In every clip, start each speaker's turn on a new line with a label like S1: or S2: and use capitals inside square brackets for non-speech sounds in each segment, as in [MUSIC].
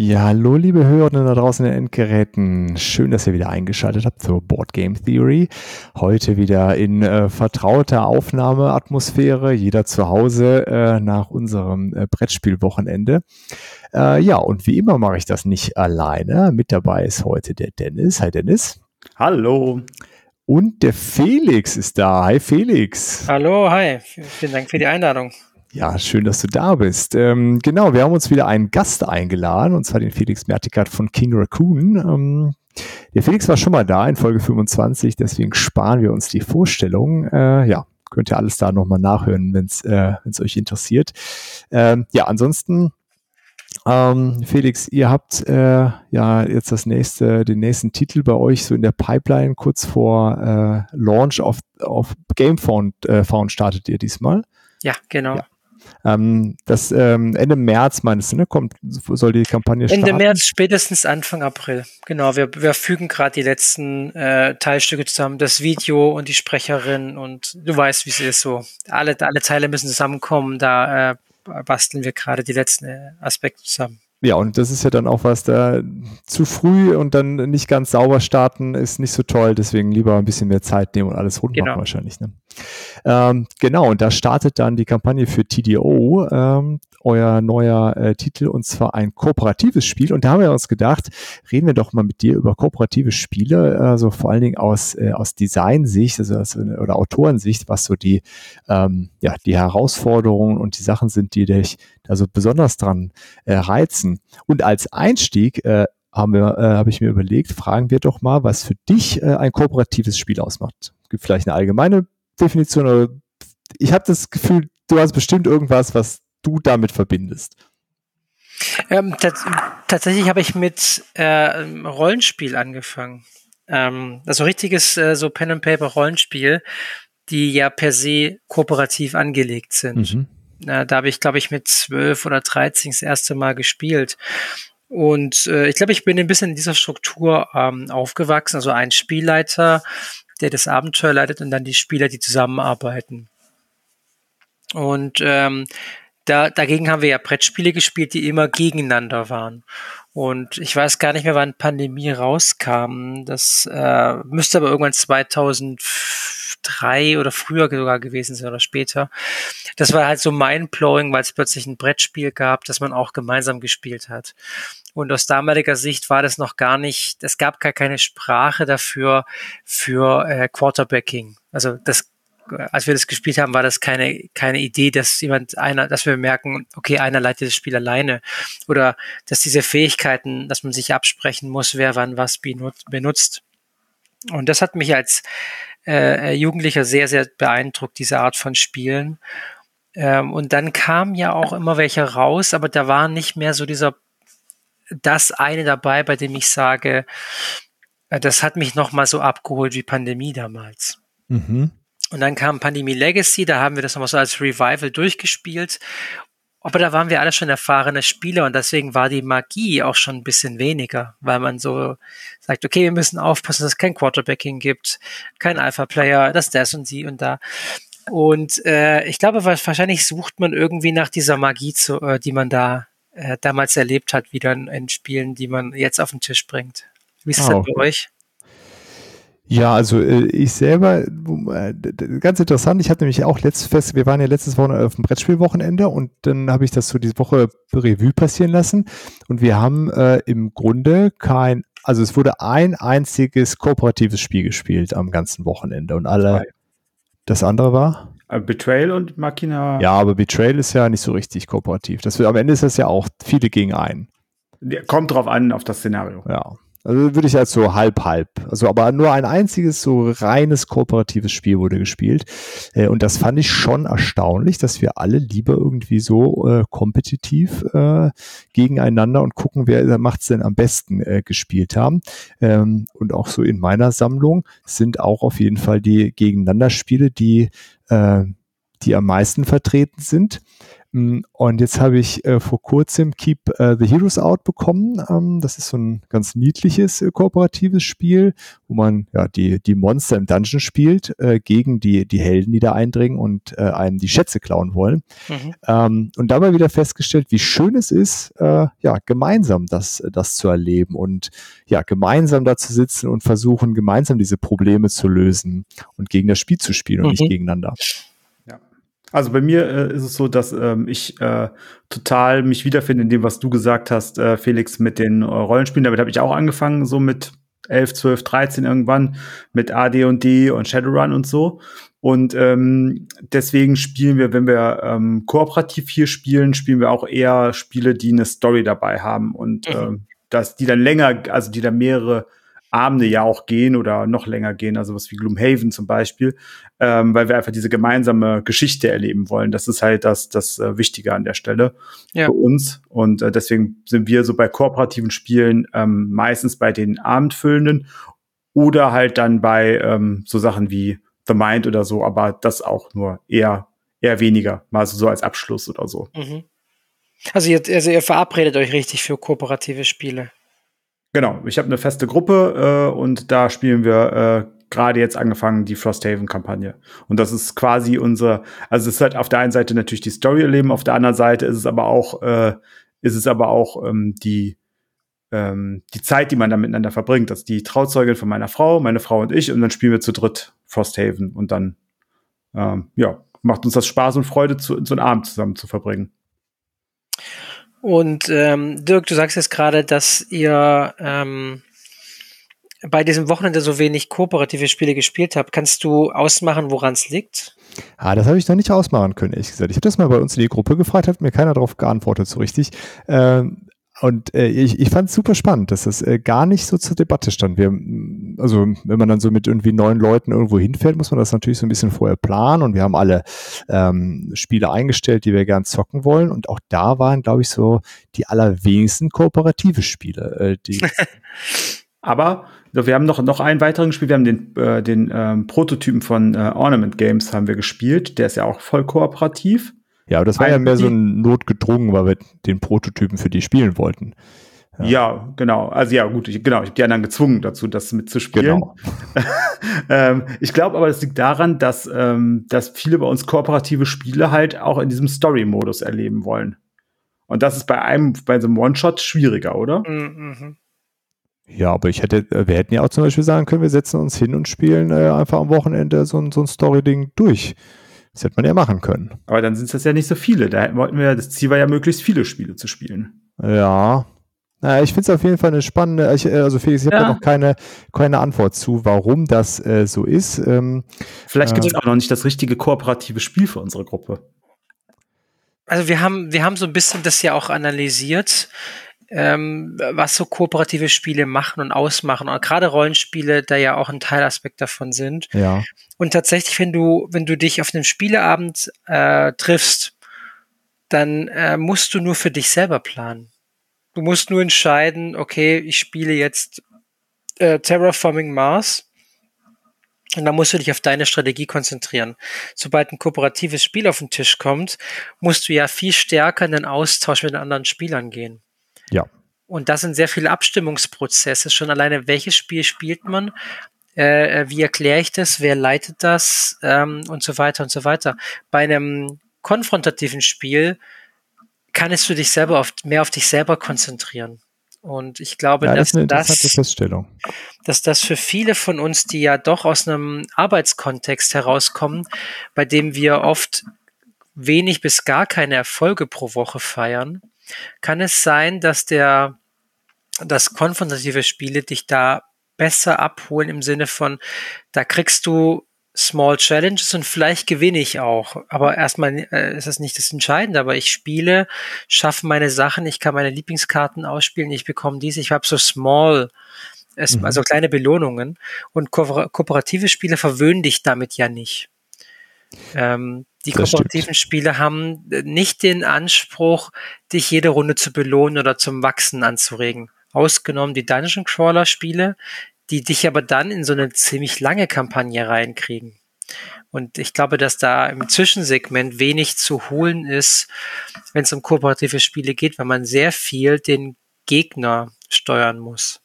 S1: Ja, hallo liebe Hörerinnen da draußen in den Endgeräten. Schön, dass ihr wieder eingeschaltet habt zur Board Game Theory. Heute wieder in äh, vertrauter Aufnahmeatmosphäre, jeder zu Hause äh, nach unserem äh, Brettspielwochenende. Äh, ja, und wie immer mache ich das nicht alleine. Mit dabei ist heute der Dennis. Hi Dennis.
S2: Hallo.
S1: Und der Felix ist da. Hi Felix.
S3: Hallo, hi. Vielen Dank für die Einladung.
S1: Ja, schön, dass du da bist. Ähm, genau, wir haben uns wieder einen Gast eingeladen, und zwar den Felix Mertikat von King Raccoon. Ähm, der Felix war schon mal da in Folge 25, deswegen sparen wir uns die Vorstellung. Äh, ja, könnt ihr alles da nochmal nachhören, wenn es äh, euch interessiert. Ähm, ja, ansonsten ähm, Felix, ihr habt äh, ja jetzt das nächste, den nächsten Titel bei euch so in der Pipeline kurz vor äh, Launch auf, auf Gamefound äh, Found startet ihr diesmal.
S3: Ja, genau. Ja.
S1: Ähm, das ähm, Ende März meinst du, ne? Kommt, soll die Kampagne
S3: starten? Ende März, spätestens Anfang April. Genau, wir, wir fügen gerade die letzten äh, Teilstücke zusammen, das Video und die Sprecherin und du weißt, wie es ist so. Alle, alle Teile müssen zusammenkommen, da äh, basteln wir gerade die letzten äh, Aspekte zusammen.
S1: Ja, und das ist ja dann auch was, da zu früh und dann nicht ganz sauber starten ist nicht so toll, deswegen lieber ein bisschen mehr Zeit nehmen und alles rund genau. machen wahrscheinlich. Ne? Ähm, genau, und da startet dann die Kampagne für TDO, ähm, euer neuer äh, Titel, und zwar ein kooperatives Spiel. Und da haben wir uns gedacht, reden wir doch mal mit dir über kooperative Spiele, also vor allen Dingen aus, äh, aus Designsicht also, also, oder Autorensicht, was so die, ähm, ja, die Herausforderungen und die Sachen sind, die dich da so besonders dran äh, reizen. Und als Einstieg äh, haben äh, habe ich mir überlegt, fragen wir doch mal, was für dich äh, ein kooperatives Spiel ausmacht. Gibt vielleicht eine allgemeine Definition, aber ich habe das Gefühl, du hast bestimmt irgendwas, was du damit verbindest.
S3: Ähm, tatsächlich habe ich mit äh, Rollenspiel angefangen. Ähm, also richtiges äh, so Pen and Paper Rollenspiel, die ja per se kooperativ angelegt sind. Mhm. Äh, da habe ich, glaube ich, mit zwölf oder dreizehn das erste Mal gespielt. Und äh, ich glaube, ich bin ein bisschen in dieser Struktur ähm, aufgewachsen. Also ein Spielleiter, der das Abenteuer leitet und dann die Spieler, die zusammenarbeiten. Und ähm, da, dagegen haben wir ja Brettspiele gespielt, die immer gegeneinander waren. Und ich weiß gar nicht mehr, wann Pandemie rauskam. Das äh, müsste aber irgendwann 2003 oder früher sogar gewesen sein oder später. Das war halt so mindblowing, weil es plötzlich ein Brettspiel gab, das man auch gemeinsam gespielt hat. Und aus damaliger Sicht war das noch gar nicht, es gab gar keine Sprache dafür für äh, Quarterbacking. Also das als wir das gespielt haben, war das keine, keine Idee, dass jemand einer, dass wir merken, okay, einer leitet das Spiel alleine. Oder dass diese Fähigkeiten, dass man sich absprechen muss, wer wann was benutzt. Und das hat mich als äh, Jugendlicher sehr, sehr beeindruckt, diese Art von Spielen. Ähm, und dann kamen ja auch immer welche raus, aber da war nicht mehr so dieser, das eine dabei, bei dem ich sage, äh, das hat mich nochmal so abgeholt wie Pandemie damals. Mhm. Und dann kam Pandemie Legacy, da haben wir das nochmal so als Revival durchgespielt. Aber da waren wir alle schon erfahrene Spieler und deswegen war die Magie auch schon ein bisschen weniger, weil man so sagt, okay, wir müssen aufpassen, dass es kein Quarterbacking gibt, kein Alpha-Player, das, das und die und da. Und äh, ich glaube, wahrscheinlich sucht man irgendwie nach dieser Magie, zu, äh, die man da äh, damals erlebt hat, wieder in, in, Spielen, die man jetzt auf den Tisch bringt. Wie ist es oh, bei euch?
S1: Ja, also äh, ich selber, äh, ganz interessant, ich hatte nämlich auch letztes Fest, wir waren ja letztes Woche auf dem Brettspielwochenende und dann habe ich das so diese Woche Revue passieren lassen und wir haben äh, im Grunde kein, also es wurde ein einziges kooperatives Spiel gespielt am ganzen Wochenende und alle, das andere war?
S2: Äh, Betrayal und Machina.
S1: Ja, aber Betrayal ist ja nicht so richtig kooperativ. Das, am Ende ist das ja auch viele gegen einen.
S2: Kommt drauf an, auf das Szenario.
S1: Ja. Also würde ich als so halb halb. Also aber nur ein einziges so reines kooperatives Spiel wurde gespielt. Äh, und das fand ich schon erstaunlich, dass wir alle lieber irgendwie so äh, kompetitiv äh, gegeneinander und gucken, wer macht es denn am besten äh, gespielt haben. Ähm, und auch so in meiner Sammlung sind auch auf jeden Fall die Gegeneinander-Spiele, die äh, die am meisten vertreten sind. Mm, und jetzt habe ich äh, vor kurzem Keep äh, the Heroes Out bekommen. Ähm, das ist so ein ganz niedliches äh, kooperatives Spiel, wo man ja die, die Monster im Dungeon spielt äh, gegen die, die Helden, die da eindringen und äh, einem die Schätze klauen wollen. Mhm. Ähm, und dabei wieder festgestellt, wie schön es ist, äh, ja, gemeinsam das, das zu erleben und ja, gemeinsam da zu sitzen und versuchen, gemeinsam diese Probleme zu lösen und gegen das Spiel zu spielen und mhm. nicht gegeneinander.
S2: Also bei mir äh, ist es so, dass ähm, ich äh, total mich wiederfinde in dem, was du gesagt hast, äh, Felix, mit den äh, Rollenspielen. Damit habe ich auch angefangen, so mit 11, 12, 13 irgendwann, mit AD und D und Shadowrun und so. Und ähm, deswegen spielen wir, wenn wir ähm, kooperativ hier spielen, spielen wir auch eher Spiele, die eine Story dabei haben und mhm. ähm, dass die dann länger, also die dann mehrere Abende ja auch gehen oder noch länger gehen, also was wie Gloomhaven zum Beispiel, ähm, weil wir einfach diese gemeinsame Geschichte erleben wollen. Das ist halt das, das äh, Wichtige an der Stelle ja. für uns. Und äh, deswegen sind wir so bei kooperativen Spielen ähm, meistens bei den Abendfüllenden oder halt dann bei ähm, so Sachen wie The Mind oder so, aber das auch nur eher, eher weniger, mal so, so als Abschluss oder so. Mhm.
S3: Also ihr, also ihr verabredet euch richtig für kooperative Spiele.
S2: Genau, ich habe eine feste Gruppe äh, und da spielen wir äh, gerade jetzt angefangen die Frosthaven-Kampagne. Und das ist quasi unser, also es ist halt auf der einen Seite natürlich die Story erleben, auf der anderen Seite ist es aber auch, äh, ist es aber auch ähm, die ähm, die Zeit, die man da miteinander verbringt. Das ist die Trauzeugin von meiner Frau, meine Frau und ich, und dann spielen wir zu dritt Frosthaven und dann ähm, ja macht uns das Spaß und Freude, zu, so einen Abend zusammen zu verbringen.
S3: Und ähm, Dirk, du sagst jetzt gerade, dass ihr ähm, bei diesem Wochenende so wenig kooperative Spiele gespielt habt. Kannst du ausmachen, woran es liegt?
S1: Ah, das habe ich noch nicht ausmachen können, ehrlich gesagt. Ich habe das mal bei uns in die Gruppe gefragt, hat mir keiner darauf geantwortet so richtig. Ähm, und äh, ich, ich fand es super spannend, dass das äh, gar nicht so zur Debatte stand. Wir, also wenn man dann so mit irgendwie neun Leuten irgendwo hinfährt, muss man das natürlich so ein bisschen vorher planen. Und wir haben alle ähm, Spiele eingestellt, die wir gern zocken wollen. Und auch da waren, glaube ich, so die allerwenigsten kooperative Spiele. Äh, die [LAUGHS]
S2: Aber wir haben noch, noch einen weiteren Spiel. Wir haben den, äh, den ähm, Prototypen von äh, Ornament Games haben wir gespielt. Der ist ja auch voll kooperativ.
S1: Ja, aber das war ja mehr so ein notgedrungen, weil wir den Prototypen für die spielen wollten.
S2: Ja. ja, genau. Also ja, gut, ich, genau, ich habe die anderen gezwungen dazu, das mitzuspielen. Genau. [LAUGHS] ähm, ich glaube aber, es liegt daran, dass, ähm, dass viele bei uns kooperative Spiele halt auch in diesem Story-Modus erleben wollen. Und das ist bei einem, bei so einem One-Shot schwieriger, oder? Mhm.
S1: Ja, aber ich hätte, wir hätten ja auch zum Beispiel sagen können, wir setzen uns hin und spielen äh, einfach am Wochenende so, ein so ein Story-Ding durch. Das hätte man ja machen können.
S2: Aber dann sind es ja nicht so viele. Da wollten wir, das Ziel war ja möglichst viele Spiele zu spielen.
S1: Ja. Naja, ich finde es auf jeden Fall eine spannende, ich, äh, also Felix, ich ja. habe da noch keine, keine Antwort zu, warum das äh, so ist. Ähm,
S2: Vielleicht gibt es äh, auch noch nicht das richtige kooperative Spiel für unsere Gruppe.
S3: Also wir haben, wir haben so ein bisschen das ja auch analysiert ähm, was so kooperative Spiele machen und ausmachen. Und gerade Rollenspiele, da ja auch ein Teilaspekt davon sind.
S1: Ja.
S3: Und tatsächlich, wenn du, wenn du dich auf einem Spieleabend äh, triffst, dann äh, musst du nur für dich selber planen. Du musst nur entscheiden, okay, ich spiele jetzt äh, Terraforming Mars. Und dann musst du dich auf deine Strategie konzentrieren. Sobald ein kooperatives Spiel auf den Tisch kommt, musst du ja viel stärker in den Austausch mit den anderen Spielern gehen.
S1: Ja.
S3: Und das sind sehr viele Abstimmungsprozesse. Schon alleine, welches Spiel spielt man? Äh, äh, wie erkläre ich das? Wer leitet das? Ähm, und so weiter und so weiter. Bei einem konfrontativen Spiel kannst du dich selber auf, mehr auf dich selber konzentrieren. Und ich glaube, ja, das
S1: dass, das,
S3: dass das für viele von uns, die ja doch aus einem Arbeitskontext herauskommen, bei dem wir oft wenig bis gar keine Erfolge pro Woche feiern, kann es sein, dass der, das konfrontative Spiele dich da besser abholen im Sinne von, da kriegst du Small Challenges und vielleicht gewinne ich auch. Aber erstmal äh, ist das nicht das Entscheidende, aber ich spiele, schaffe meine Sachen, ich kann meine Lieblingskarten ausspielen, ich bekomme dies, ich habe so Small, mhm. also kleine Belohnungen. Und ko kooperative Spiele verwöhnen dich damit ja nicht. Ähm, die das kooperativen stimmt. Spiele haben äh, nicht den Anspruch, dich jede Runde zu belohnen oder zum Wachsen anzuregen. Ausgenommen die Dungeon Crawler Spiele, die dich aber dann in so eine ziemlich lange Kampagne reinkriegen. Und ich glaube, dass da im Zwischensegment wenig zu holen ist, wenn es um kooperative Spiele geht, weil man sehr viel den Gegner steuern muss.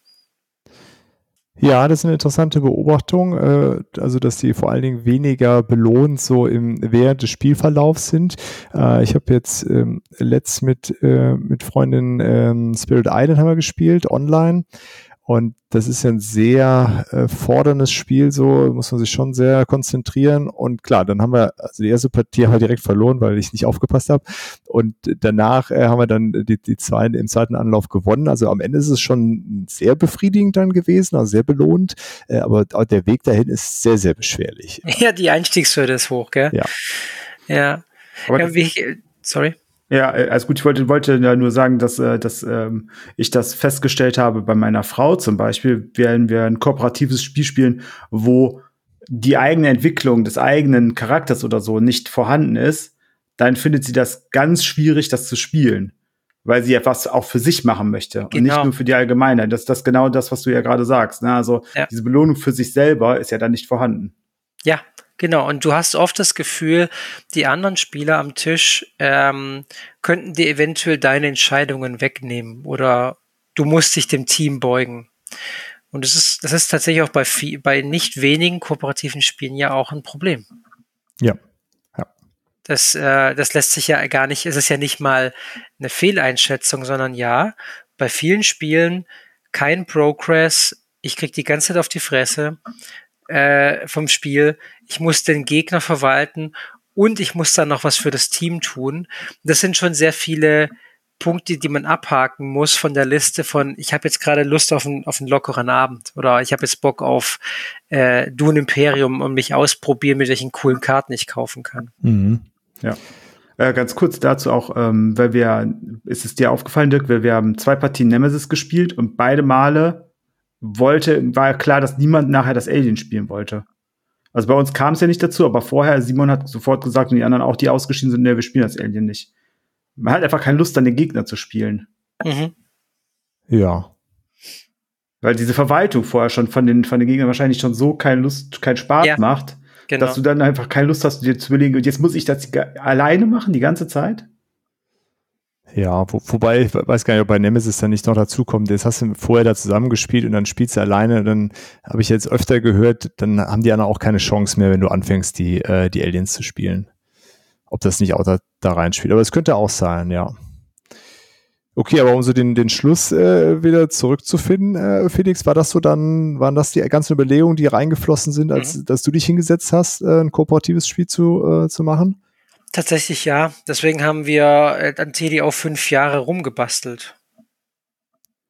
S1: Ja, das ist eine interessante Beobachtung, äh, also dass sie vor allen Dingen weniger belohnt so im während des Spielverlaufs sind. Äh, ich habe jetzt ähm, letzt mit äh, mit Freundin ähm, Spirit Island haben wir gespielt online und das ist ja ein sehr äh, forderndes Spiel, so muss man sich schon sehr konzentrieren. Und klar, dann haben wir, also die erste Partie haben wir direkt verloren, weil ich nicht aufgepasst habe. Und danach äh, haben wir dann die, die zweite, im zweiten Anlauf gewonnen. Also am Ende ist es schon sehr befriedigend dann gewesen, also sehr belohnt. Äh, aber der Weg dahin ist sehr, sehr beschwerlich. [LAUGHS]
S3: Ja, die Einstiegshürde ist hoch, gell?
S1: Ja.
S3: Ja. Aber ja, wie, sorry.
S2: Ja, äh, also gut, ich wollte, wollte ja nur sagen, dass, äh, dass ähm, ich das festgestellt habe bei meiner Frau zum Beispiel, wenn wir ein kooperatives Spiel spielen, wo die eigene Entwicklung des eigenen Charakters oder so nicht vorhanden ist, dann findet sie das ganz schwierig, das zu spielen. Weil sie etwas auch für sich machen möchte genau. und nicht genau. nur für die Allgemeinheit. Das ist das genau das, was du ja gerade sagst. Ne? Also ja. diese Belohnung für sich selber ist ja dann nicht vorhanden.
S3: Ja, Genau, und du hast oft das Gefühl, die anderen Spieler am Tisch ähm, könnten dir eventuell deine Entscheidungen wegnehmen oder du musst dich dem Team beugen. Und das ist, das ist tatsächlich auch bei, viel, bei nicht wenigen kooperativen Spielen ja auch ein Problem.
S1: Ja. ja.
S3: Das, äh, das lässt sich ja gar nicht, es ist ja nicht mal eine Fehleinschätzung, sondern ja, bei vielen Spielen kein Progress, ich krieg die ganze Zeit auf die Fresse äh, vom Spiel. Ich muss den Gegner verwalten und ich muss dann noch was für das Team tun. Das sind schon sehr viele Punkte, die man abhaken muss von der Liste von, ich habe jetzt gerade Lust auf einen, auf einen lockeren Abend oder ich habe jetzt Bock auf äh, Dune Imperium und mich ausprobieren, mit welchen coolen Karten ich kaufen kann.
S2: Mhm. Ja. Äh, ganz kurz dazu auch, ähm, weil wir, ist es dir aufgefallen, Dirk, weil wir haben zwei Partien Nemesis gespielt und beide Male wollte, war klar, dass niemand nachher das Alien spielen wollte. Also bei uns kam es ja nicht dazu, aber vorher, Simon hat sofort gesagt und die anderen auch, die ausgeschieden sind, nee, wir spielen das Alien nicht. Man hat einfach keine Lust, dann den Gegner zu spielen. Mhm.
S1: Ja.
S2: Weil diese Verwaltung vorher schon von den, von den Gegnern wahrscheinlich schon so keine Lust, keinen Spaß ja, macht, genau. dass du dann einfach keine Lust hast, dir zu überlegen, und jetzt muss ich das alleine machen, die ganze Zeit?
S1: Ja, wo, wobei, ich weiß gar nicht, ob bei Nemesis dann nicht noch dazukommt. Das hast du vorher da zusammengespielt und dann spielst du alleine. Dann habe ich jetzt öfter gehört, dann haben die anderen auch keine Chance mehr, wenn du anfängst, die, äh, die Aliens zu spielen. Ob das nicht auch da, da reinspielt. Aber es könnte auch sein, ja. Okay, aber um so den, den Schluss äh, wieder zurückzufinden, äh, Felix, war das so dann, waren das die ganzen Überlegungen, die reingeflossen sind, als mhm. dass du dich hingesetzt hast, äh, ein kooperatives Spiel zu, äh, zu machen?
S3: Tatsächlich ja. Deswegen haben wir äh, an TD auch fünf Jahre rumgebastelt.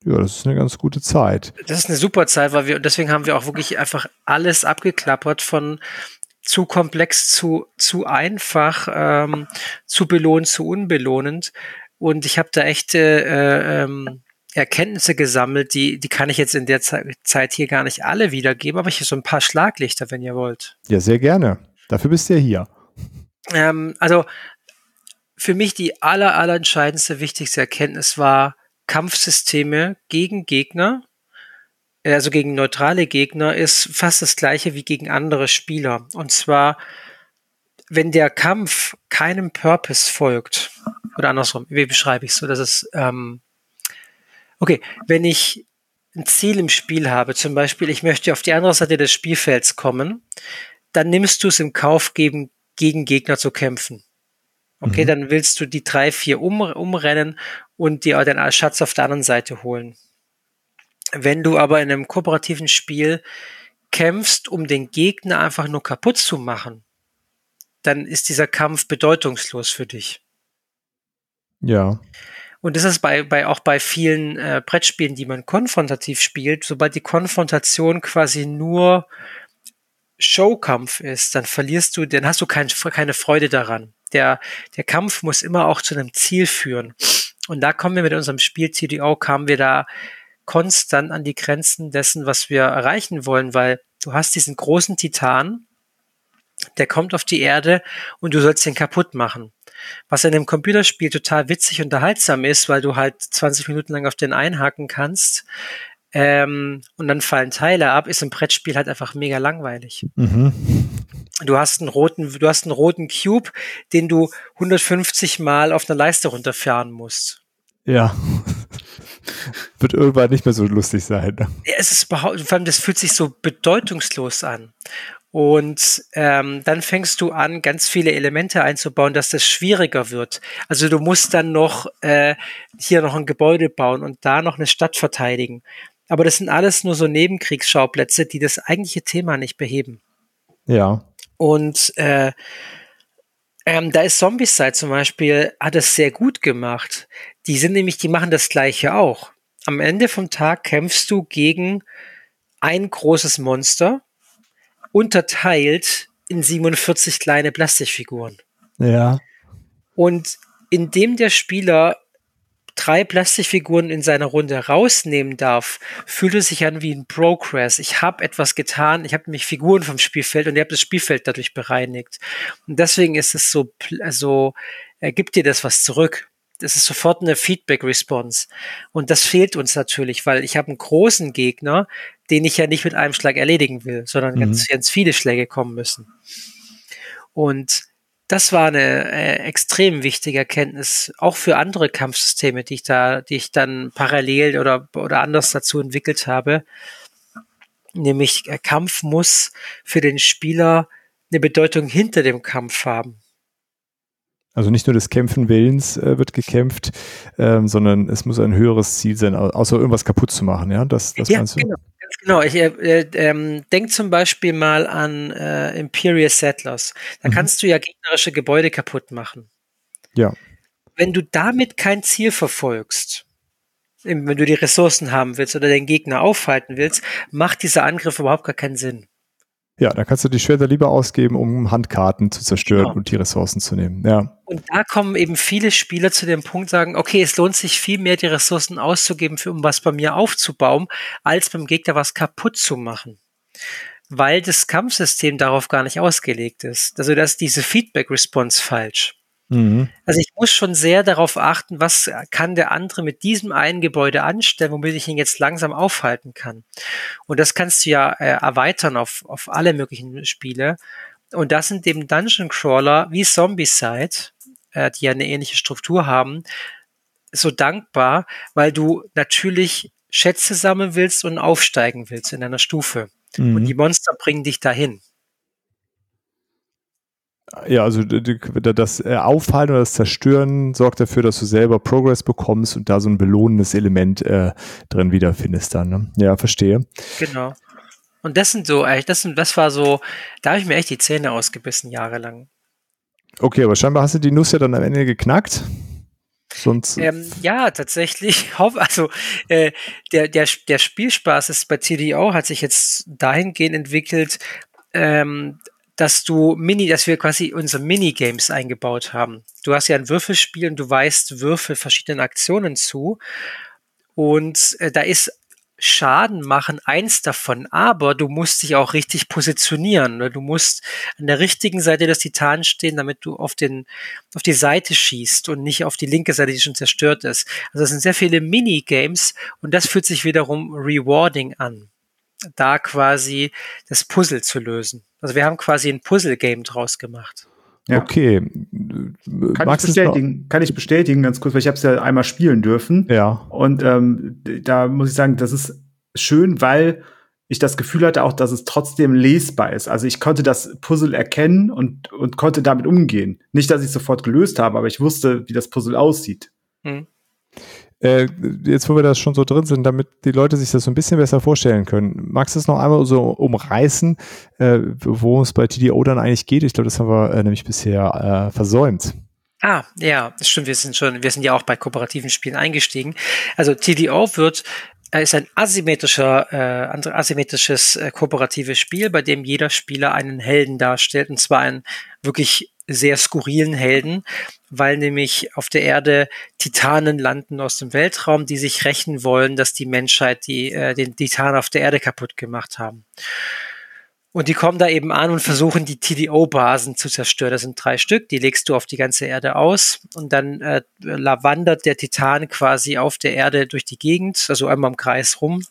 S1: Ja, das ist eine ganz gute Zeit.
S3: Das ist eine super Zeit, weil wir, deswegen haben wir auch wirklich einfach alles abgeklappert von zu komplex zu, zu einfach, ähm, zu belohnt, zu unbelohnend. Und ich habe da echte äh, ähm, Erkenntnisse gesammelt, die, die kann ich jetzt in der Zeit hier gar nicht alle wiedergeben, aber ich habe so ein paar Schlaglichter, wenn ihr wollt.
S1: Ja, sehr gerne. Dafür bist du ja hier.
S3: Ähm, also für mich die aller, aller entscheidendste, wichtigste Erkenntnis war Kampfsysteme gegen Gegner, äh, also gegen neutrale Gegner, ist fast das gleiche wie gegen andere Spieler. Und zwar, wenn der Kampf keinem Purpose folgt, oder andersrum, wie beschreibe ich es so, dass es, ähm, okay, wenn ich ein Ziel im Spiel habe, zum Beispiel, ich möchte auf die andere Seite des Spielfelds kommen, dann nimmst du es im Kauf gegen gegen Gegner zu kämpfen. Okay, mhm. dann willst du die drei, vier um, umrennen und dir den Schatz auf der anderen Seite holen. Wenn du aber in einem kooperativen Spiel kämpfst, um den Gegner einfach nur kaputt zu machen, dann ist dieser Kampf bedeutungslos für dich.
S1: Ja.
S3: Und das ist bei, bei auch bei vielen äh, Brettspielen, die man konfrontativ spielt, sobald die Konfrontation quasi nur Showkampf ist, dann verlierst du, dann hast du kein, keine Freude daran. Der, der Kampf muss immer auch zu einem Ziel führen. Und da kommen wir mit unserem Spiel TDO, kamen wir da konstant an die Grenzen dessen, was wir erreichen wollen, weil du hast diesen großen Titan, der kommt auf die Erde und du sollst den kaputt machen. Was in einem Computerspiel total witzig unterhaltsam ist, weil du halt 20 Minuten lang auf den einhaken kannst, ähm, und dann fallen Teile ab, ist ein Brettspiel halt einfach mega langweilig. Mhm. Du hast einen roten, du hast einen roten Cube, den du 150 Mal auf einer Leiste runterfahren musst.
S1: Ja. [LAUGHS] Wird irgendwann nicht mehr so lustig sein. Ne?
S3: Ja, es ist vor allem das fühlt sich so bedeutungslos an. Und ähm, dann fängst du an, ganz viele Elemente einzubauen, dass das schwieriger wird. Also du musst dann noch äh, hier noch ein Gebäude bauen und da noch eine Stadt verteidigen. Aber das sind alles nur so Nebenkriegsschauplätze, die das eigentliche Thema nicht beheben.
S1: Ja.
S3: Und äh, ähm, da ist Zombieside zum Beispiel, hat es sehr gut gemacht. Die sind nämlich, die machen das gleiche auch. Am Ende vom Tag kämpfst du gegen ein großes Monster, unterteilt in 47 kleine Plastikfiguren.
S1: Ja.
S3: Und indem der Spieler drei Plastikfiguren in seiner Runde rausnehmen darf, fühlt es sich an wie ein Progress. Ich habe etwas getan, ich habe nämlich Figuren vom Spielfeld und ihr habt das Spielfeld dadurch bereinigt. Und deswegen ist es so, also er gibt dir das was zurück. Das ist sofort eine Feedback-Response. Und das fehlt uns natürlich, weil ich habe einen großen Gegner, den ich ja nicht mit einem Schlag erledigen will, sondern mhm. ganz, ganz viele Schläge kommen müssen. Und das war eine äh, extrem wichtige Erkenntnis, auch für andere Kampfsysteme, die ich da, die ich dann parallel oder, oder anders dazu entwickelt habe. Nämlich äh, Kampf muss für den Spieler eine Bedeutung hinter dem Kampf haben.
S1: Also nicht nur des Kämpfen Willens äh, wird gekämpft, ähm, sondern es muss ein höheres Ziel sein, außer irgendwas kaputt zu machen, ja? Das, das
S3: ja, meinst du? Genau. Genau. Ich äh, äh, ähm, denk zum Beispiel mal an äh, Imperial Settlers. Da mhm. kannst du ja gegnerische Gebäude kaputt machen.
S1: Ja.
S3: Wenn du damit kein Ziel verfolgst, wenn du die Ressourcen haben willst oder den Gegner aufhalten willst, macht dieser Angriff überhaupt gar keinen Sinn.
S1: Ja, dann kannst du die Schwerter lieber ausgeben, um Handkarten zu zerstören genau. und die Ressourcen zu nehmen. Ja.
S3: Und da kommen eben viele Spieler zu dem Punkt, sagen, okay, es lohnt sich viel mehr, die Ressourcen auszugeben, für, um was bei mir aufzubauen, als beim Gegner was kaputt zu machen. Weil das Kampfsystem darauf gar nicht ausgelegt ist. Also da ist diese Feedback-Response falsch. Mhm. Also ich muss schon sehr darauf achten, was kann der andere mit diesem einen Gebäude anstellen, womit ich ihn jetzt langsam aufhalten kann. Und das kannst du ja äh, erweitern auf, auf alle möglichen Spiele. Und das sind eben Dungeon Crawler wie Zombicide, äh, die ja eine ähnliche Struktur haben, so dankbar, weil du natürlich Schätze sammeln willst und aufsteigen willst in einer Stufe. Mhm. Und die Monster bringen dich dahin.
S1: Ja, also das äh, Aufhalten oder das Zerstören sorgt dafür, dass du selber Progress bekommst und da so ein belohnendes Element äh, drin wiederfindest dann. Ne? Ja, verstehe.
S3: Genau. Und das sind so, das, sind, das war so, da habe ich mir echt die Zähne ausgebissen jahrelang.
S1: Okay, aber scheinbar hast du die Nuss ja dann am Ende geknackt. Sonst
S3: ähm, ja, tatsächlich. [LAUGHS] Also äh, der, der, der Spielspaß ist bei TDO hat sich jetzt dahingehend entwickelt, ähm, dass du Mini, dass wir quasi unsere Minigames eingebaut haben. Du hast ja ein Würfelspiel und du weißt Würfel verschiedenen Aktionen zu. Und äh, da ist Schaden machen eins davon, aber du musst dich auch richtig positionieren. Du musst an der richtigen Seite des Titans stehen, damit du auf den, auf die Seite schießt und nicht auf die linke Seite, die schon zerstört ist. Also es sind sehr viele Minigames und das fühlt sich wiederum rewarding an da quasi das Puzzle zu lösen. Also wir haben quasi ein Puzzle-Game draus gemacht.
S1: Ja. Okay.
S2: Kann ich, bestätigen, kann ich bestätigen, ganz kurz, weil ich habe es ja einmal spielen dürfen.
S1: Ja.
S2: Und ähm, da muss ich sagen, das ist schön, weil ich das Gefühl hatte auch, dass es trotzdem lesbar ist. Also ich konnte das Puzzle erkennen und, und konnte damit umgehen. Nicht, dass ich sofort gelöst habe, aber ich wusste, wie das Puzzle aussieht. Hm.
S1: Äh, jetzt, wo wir da schon so drin sind, damit die Leute sich das so ein bisschen besser vorstellen können, magst du es noch einmal so umreißen, äh, wo es bei TDO dann eigentlich geht? Ich glaube, das haben wir äh, nämlich bisher äh, versäumt.
S3: Ah, ja, das stimmt. Wir sind schon, wir sind ja auch bei kooperativen Spielen eingestiegen. Also TDO wird äh, ist ein asymmetrischer, äh, asymmetrisches äh, kooperatives Spiel, bei dem jeder Spieler einen Helden darstellt, und zwar einen wirklich sehr skurrilen Helden, weil nämlich auf der Erde Titanen landen aus dem Weltraum, die sich rächen wollen, dass die Menschheit die, äh, den Titan auf der Erde kaputt gemacht haben. Und die kommen da eben an und versuchen, die TDO-Basen zu zerstören. Das sind drei Stück, die legst du auf die ganze Erde aus und dann äh, wandert der Titan quasi auf der Erde durch die Gegend, also einmal im Kreis rum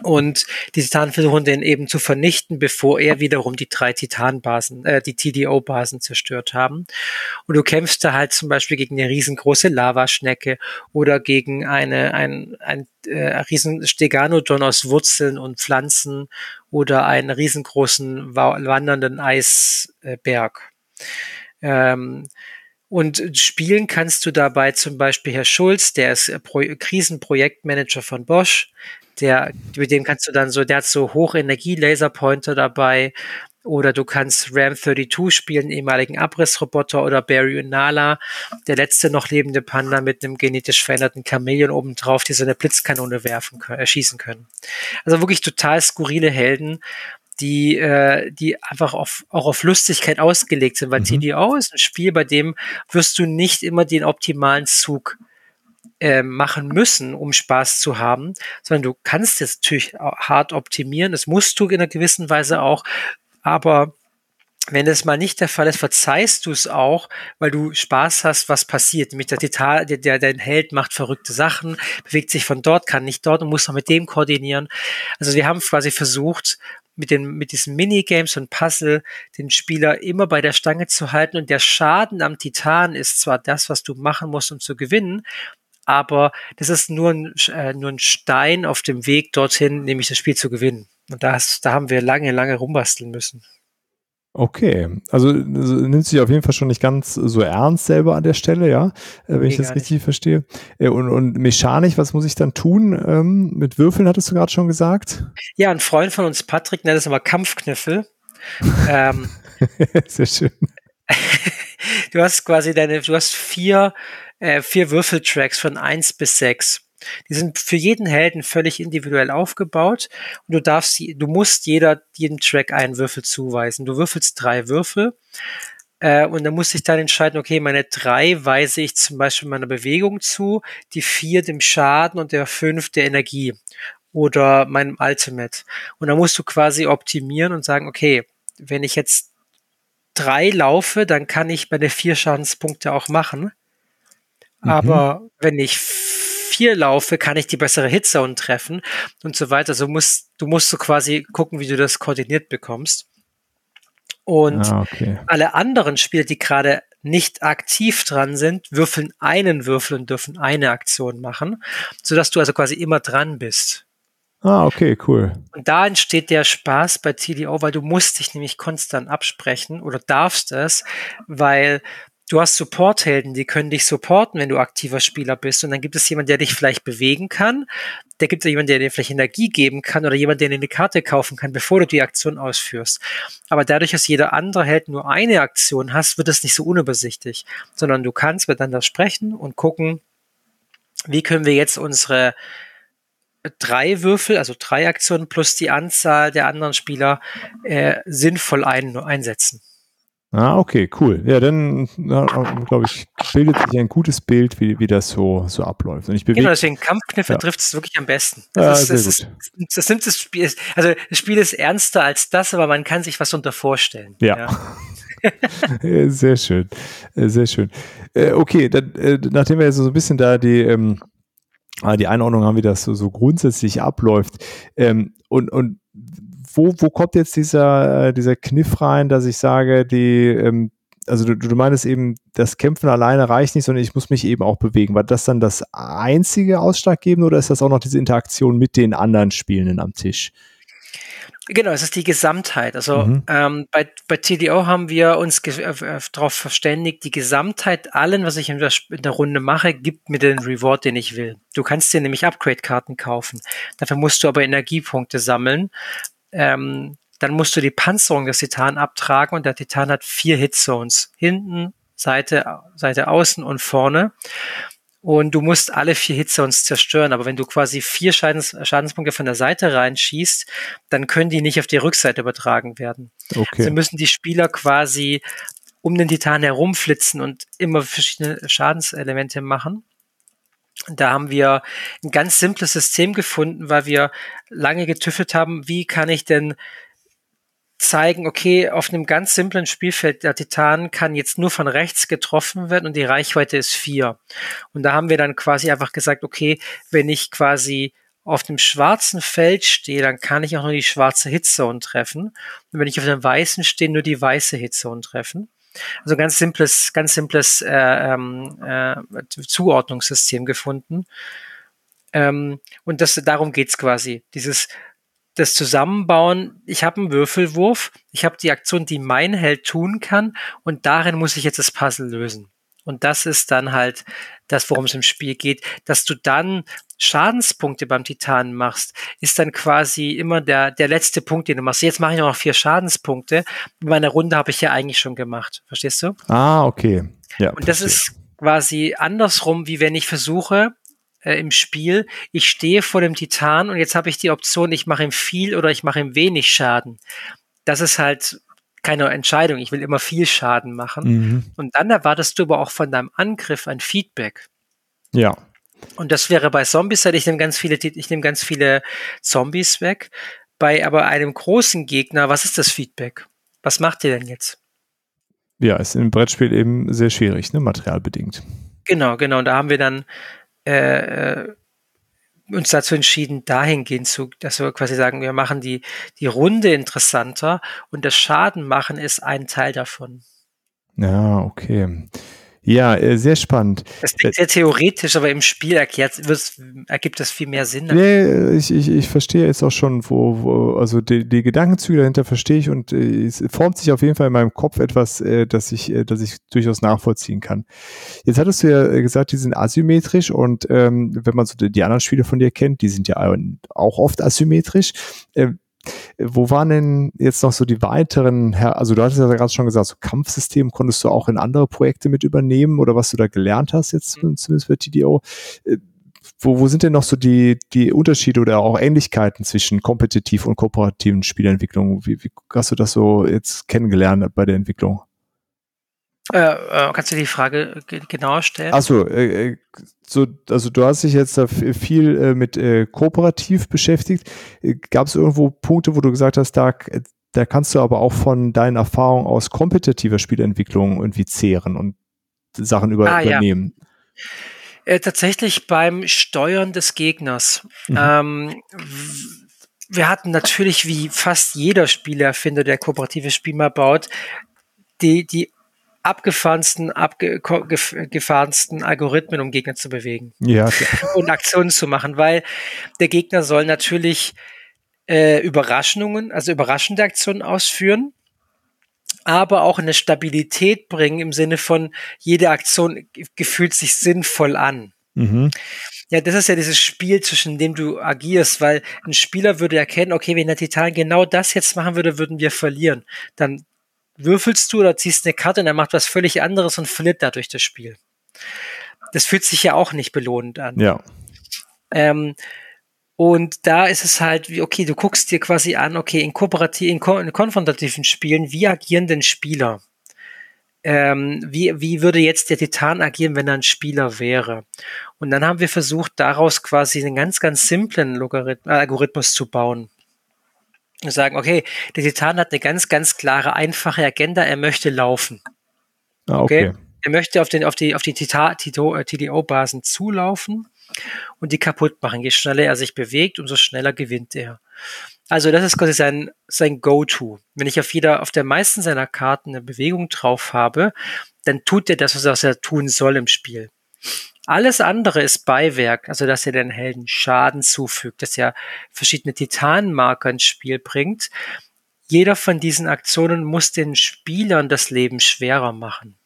S3: Und die Titanen versuchen den eben zu vernichten, bevor er wiederum die drei Titanbasen, äh, die TDO-Basen zerstört haben. Und du kämpfst da halt zum Beispiel gegen eine riesengroße Lavaschnecke oder gegen eine, ein, ein äh, riesen Steganodon aus Wurzeln und Pflanzen oder einen riesengroßen wandernden Eisberg. Ähm, und spielen kannst du dabei zum Beispiel Herr Schulz, der ist Pro Krisenprojektmanager von Bosch. Der, mit dem kannst du dann so, der hat so Hochenergie-Laserpointer dabei. Oder du kannst Ram 32 spielen, ehemaligen Abrissroboter oder Barry und Nala, der letzte noch lebende Panda mit einem genetisch veränderten Chameleon obendrauf, die so eine Blitzkanone werfen können, erschießen können. Also wirklich total skurrile Helden, die, äh, die einfach auf, auch auf Lustigkeit ausgelegt sind, weil mhm. TDO ist ein Spiel, bei dem wirst du nicht immer den optimalen Zug äh, machen müssen, um Spaß zu haben, sondern du kannst es natürlich hart optimieren. Das musst du in einer gewissen Weise auch, aber wenn das mal nicht der Fall ist, verzeihst du es auch, weil du Spaß hast, was passiert. Nämlich der Detail, der, der, dein Held macht verrückte Sachen, bewegt sich von dort, kann nicht dort und muss noch mit dem koordinieren. Also wir haben quasi versucht, mit den, mit diesen Minigames und Puzzle den Spieler immer bei der Stange zu halten und der Schaden am Titan ist zwar das, was du machen musst, um zu gewinnen, aber das ist nur ein, äh, nur ein Stein auf dem Weg dorthin, nämlich das Spiel zu gewinnen. Und das, da haben wir lange, lange rumbasteln müssen.
S1: Okay, also, nimmt sich auf jeden Fall schon nicht ganz so ernst selber an der Stelle, ja, äh, wenn nee, ich das richtig nicht. verstehe. Äh, und, und mechanisch, was muss ich dann tun? Ähm, mit Würfeln hattest du gerade schon gesagt?
S3: Ja, ein Freund von uns, Patrick, nennt es immer Kampfknüffel. ähm, [LAUGHS]
S1: Sehr schön. [LAUGHS]
S3: du hast quasi deine, du hast vier äh, vier Würfeltracks von eins bis sechs. Die sind für jeden Helden völlig individuell aufgebaut und du darfst, du musst jeder, jedem Track einen Würfel zuweisen. Du würfelst drei Würfel äh, und dann muss ich dann entscheiden, okay, meine drei weise ich zum Beispiel meiner Bewegung zu, die vier dem Schaden und der fünf der Energie oder meinem Ultimate. Und dann musst du quasi optimieren und sagen, okay, wenn ich jetzt drei laufe, dann kann ich meine vier Schadenspunkte auch machen. Mhm. Aber wenn ich vier laufe, kann ich die bessere Hitzone treffen und so weiter. So musst, du musst so quasi gucken, wie du das koordiniert bekommst. Und ah, okay. alle anderen Spieler, die gerade nicht aktiv dran sind, würfeln einen Würfel und dürfen eine Aktion machen, sodass du also quasi immer dran bist.
S1: Ah, okay, cool.
S3: Und da entsteht der Spaß bei TDO, weil du musst dich nämlich konstant absprechen oder darfst es, weil du hast Supporthelden, die können dich supporten, wenn du aktiver Spieler bist. Und dann gibt es jemanden, der dich vielleicht bewegen kann. Da gibt es jemanden, der dir vielleicht Energie geben kann oder jemand, der dir eine Karte kaufen kann, bevor du die Aktion ausführst. Aber dadurch, dass jeder andere Held nur eine Aktion hast, wird es nicht so unübersichtlich, sondern du kannst miteinander sprechen und gucken, wie können wir jetzt unsere drei Würfel, also drei Aktionen plus die Anzahl der anderen Spieler äh, sinnvoll ein, einsetzen.
S1: Ah, okay, cool. Ja, dann glaube ich, bildet sich ein gutes Bild, wie, wie das so, so abläuft. Und ich
S3: bewege, genau, deswegen Kampfkniffe ja. trifft es wirklich am besten. Das, ja, ist, das, ist, das nimmt das Spiel, also das Spiel ist ernster als das, aber man kann sich was unter vorstellen.
S1: Ja. ja. [LAUGHS] sehr schön, sehr schön. Äh, okay, dann, äh, nachdem wir jetzt so ein bisschen da die ähm, ah, die Einordnung haben, wie das so, so grundsätzlich abläuft ähm, und und wo, wo kommt jetzt dieser, äh, dieser Kniff rein, dass ich sage, die, ähm, also du, du meinst eben, das Kämpfen alleine reicht nicht, sondern ich muss mich eben auch bewegen. War das dann das einzige Ausschlaggebende oder ist das auch noch diese Interaktion mit den anderen Spielenden am Tisch?
S3: Genau, es ist die Gesamtheit. Also mhm. ähm, bei, bei TDO haben wir uns äh, äh, darauf verständigt, die Gesamtheit allen, was ich in der, in der, Runde mache, gibt mir den Reward, den ich will. Du kannst dir nämlich Upgrade-Karten kaufen. Dafür musst du aber Energiepunkte sammeln ähm, dann musst du die Panzerung des Titan abtragen und der Titan hat vier Hitzones. Hinten, Seite, Seite außen und vorne. Und du musst alle vier Hitzones zerstören. Aber wenn du quasi vier Schadens, Schadenspunkte von der Seite reinschießt, dann können die nicht auf die Rückseite übertragen werden. Okay. Also müssen die Spieler quasi um den Titan herumflitzen und immer verschiedene Schadenselemente machen. Da haben wir ein ganz simples System gefunden, weil wir lange getüffelt haben, wie kann ich denn zeigen, okay, auf einem ganz simplen Spielfeld, der Titan kann jetzt nur von rechts getroffen werden und die Reichweite ist vier. Und da haben wir dann quasi einfach gesagt, okay, wenn ich quasi auf dem schwarzen Feld stehe, dann kann ich auch nur die schwarze Hitzone treffen. Und wenn ich auf dem weißen stehe, nur die weiße Hitzone treffen. Also ganz simples, ganz simples äh, ähm, äh, Zuordnungssystem gefunden. Ähm, und das, darum geht's quasi. Dieses das Zusammenbauen, ich habe einen Würfelwurf, ich habe die Aktion, die mein Held tun kann, und darin muss ich jetzt das Puzzle lösen. Und das ist dann halt das, worum es im Spiel geht. Dass du dann Schadenspunkte beim Titanen machst, ist dann quasi immer der, der letzte Punkt, den du machst. Jetzt mache ich noch vier Schadenspunkte. Meine Runde habe ich ja eigentlich schon gemacht. Verstehst du?
S1: Ah, okay.
S3: Ja, und das ist quasi andersrum, wie wenn ich versuche, äh, im Spiel, ich stehe vor dem Titan und jetzt habe ich die Option, ich mache ihm viel oder ich mache ihm wenig Schaden. Das ist halt keine Entscheidung. Ich will immer viel Schaden machen. Mhm. Und dann erwartest du aber auch von deinem Angriff ein Feedback.
S1: Ja.
S3: Und das wäre bei Zombies, ich nehme ganz viele, ich nehme ganz viele Zombies weg. Bei aber einem großen Gegner, was ist das Feedback? Was macht ihr denn jetzt?
S1: Ja, ist im Brettspiel eben sehr schwierig, ne, materialbedingt.
S3: Genau, genau. Und da haben wir dann äh, äh uns dazu entschieden, dahingehend zu, dass wir quasi sagen, wir machen die, die Runde interessanter und das Schaden machen ist ein Teil davon.
S1: Ja, okay. Ja, äh, sehr spannend.
S3: Das klingt sehr theoretisch, aber im Spiel erklärt, ergibt das viel mehr Sinn.
S1: Nee, ich, ich, ich verstehe jetzt auch schon, wo, wo also die, die Gedankenzüge dahinter verstehe ich und äh, es formt sich auf jeden Fall in meinem Kopf etwas, äh, das ich, äh, das ich durchaus nachvollziehen kann. Jetzt hattest du ja gesagt, die sind asymmetrisch und ähm, wenn man so die, die anderen Spiele von dir kennt, die sind ja auch oft asymmetrisch. Äh, wo waren denn jetzt noch so die weiteren, also du hattest ja gerade schon gesagt, so Kampfsystem konntest du auch in andere Projekte mit übernehmen oder was du da gelernt hast jetzt mhm. zumindest bei TDO. Äh, wo, wo sind denn noch so die, die Unterschiede oder auch Ähnlichkeiten zwischen kompetitiv und kooperativen Spielentwicklungen? Wie, wie hast du das so jetzt kennengelernt bei der Entwicklung?
S3: Äh, äh, kannst du die Frage genauer stellen?
S1: Achso, äh, äh, so, also du hast dich jetzt da viel äh, mit äh, kooperativ beschäftigt. Gab es irgendwo Punkte, wo du gesagt hast, da, da kannst du aber auch von deinen Erfahrungen aus kompetitiver Spielentwicklung irgendwie zehren und Sachen über, ah, übernehmen?
S3: Ja. Äh, tatsächlich beim Steuern des Gegners. Mhm. Ähm, wir hatten natürlich, wie fast jeder Spielerfinder, der kooperative Spiel mal baut, die, die abgefahrensten, abgefahrensten Algorithmen, um Gegner zu bewegen.
S1: Ja. [LAUGHS]
S3: Und Aktionen zu machen, weil der Gegner soll natürlich äh, Überraschungen, also überraschende Aktionen ausführen, aber auch eine Stabilität bringen im Sinne von, jede Aktion gefühlt sich sinnvoll an. Mhm. Ja, das ist ja dieses Spiel, zwischen dem du agierst, weil ein Spieler würde erkennen, okay, wenn der Titan genau das jetzt machen würde, würden wir verlieren. Dann würfelst du oder ziehst eine Karte und er macht was völlig anderes und verliert dadurch das Spiel. Das fühlt sich ja auch nicht belohnend an.
S1: Ja.
S3: Ähm, und da ist es halt wie, okay, du guckst dir quasi an, okay, in kooperativen, in, kon in konfrontativen Spielen, wie agieren denn Spieler? Ähm, wie, wie würde jetzt der Titan agieren, wenn er ein Spieler wäre? Und dann haben wir versucht, daraus quasi einen ganz, ganz simplen Logarith Algorithmus zu bauen sagen, okay, der Titan hat eine ganz, ganz klare, einfache Agenda, er möchte laufen.
S1: Ah, okay. okay.
S3: Er möchte auf, den, auf die, auf die TDO-Basen äh, zulaufen und die kaputt machen. Je schneller er sich bewegt, umso schneller gewinnt er. Also das ist quasi sein, sein Go-To. Wenn ich auf jeder, auf der meisten seiner Karten eine Bewegung drauf habe, dann tut er das, was er tun soll im Spiel. Alles andere ist Beiwerk, also dass er den Helden Schaden zufügt, dass er verschiedene Titanenmarker ins Spiel bringt. Jeder von diesen Aktionen muss den Spielern das Leben schwerer machen.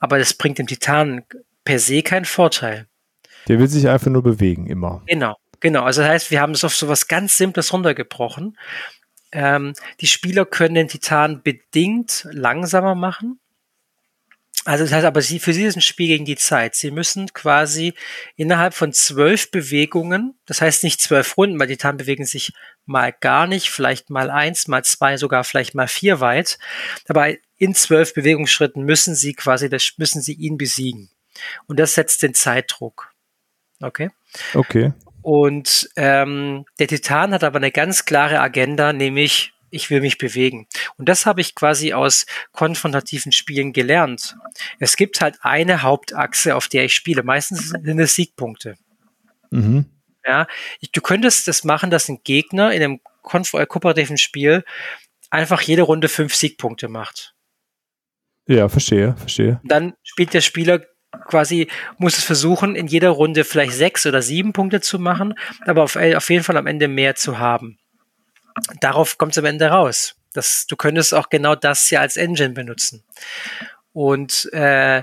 S3: Aber das bringt dem Titanen per se keinen Vorteil.
S1: Der will sich einfach nur bewegen, immer.
S3: Genau, genau. Also das heißt, wir haben es auf so was ganz Simples runtergebrochen. Ähm, die Spieler können den Titan bedingt langsamer machen. Also das heißt aber, sie, für sie ist ein Spiel gegen die Zeit. Sie müssen quasi innerhalb von zwölf Bewegungen, das heißt nicht zwölf Runden, weil die Tarn bewegen sich mal gar nicht, vielleicht mal eins, mal zwei, sogar vielleicht mal vier weit. Aber in zwölf Bewegungsschritten müssen sie quasi, das müssen sie ihn besiegen. Und das setzt den Zeitdruck. Okay?
S1: Okay.
S3: Und ähm, der Titan hat aber eine ganz klare Agenda, nämlich ich will mich bewegen. Und das habe ich quasi aus konfrontativen Spielen gelernt. Es gibt halt eine Hauptachse, auf der ich spiele. Meistens sind es Siegpunkte. Mhm. Ja, du könntest das machen, dass ein Gegner in einem äh, kooperativen Spiel einfach jede Runde fünf Siegpunkte macht.
S1: Ja, verstehe, verstehe.
S3: Dann spielt der Spieler quasi, muss es versuchen, in jeder Runde vielleicht sechs oder sieben Punkte zu machen, aber auf, äh, auf jeden Fall am Ende mehr zu haben. Darauf kommt es am Ende raus. Das, du könntest auch genau das ja als Engine benutzen. Und äh,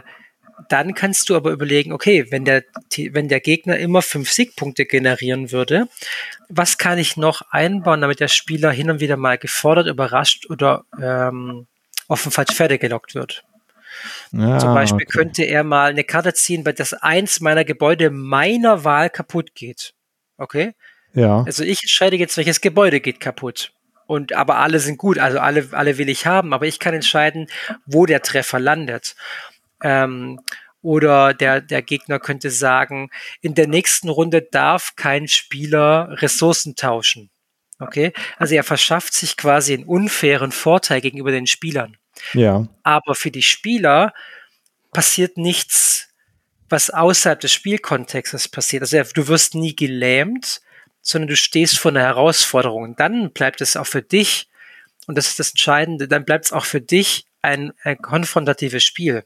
S3: dann kannst du aber überlegen, okay, wenn der, wenn der Gegner immer fünf Siegpunkte generieren würde, was kann ich noch einbauen, damit der Spieler hin und wieder mal gefordert, überrascht oder ähm, auf den falschen Pferde gelockt wird? Ja, Zum Beispiel okay. könnte er mal eine Karte ziehen, bei das eins meiner Gebäude meiner Wahl kaputt geht. Okay?
S1: Ja.
S3: Also ich entscheide jetzt, welches Gebäude geht kaputt. Und aber alle sind gut, also alle, alle will ich haben, aber ich kann entscheiden, wo der Treffer landet. Ähm, oder der, der Gegner könnte sagen, in der nächsten Runde darf kein Spieler Ressourcen tauschen. Okay? Also er verschafft sich quasi einen unfairen Vorteil gegenüber den Spielern.
S1: Ja.
S3: Aber für die Spieler passiert nichts, was außerhalb des Spielkontextes passiert. Also du wirst nie gelähmt, sondern du stehst vor einer Herausforderung. Und dann bleibt es auch für dich, und das ist das Entscheidende, dann bleibt es auch für dich ein, ein konfrontatives Spiel,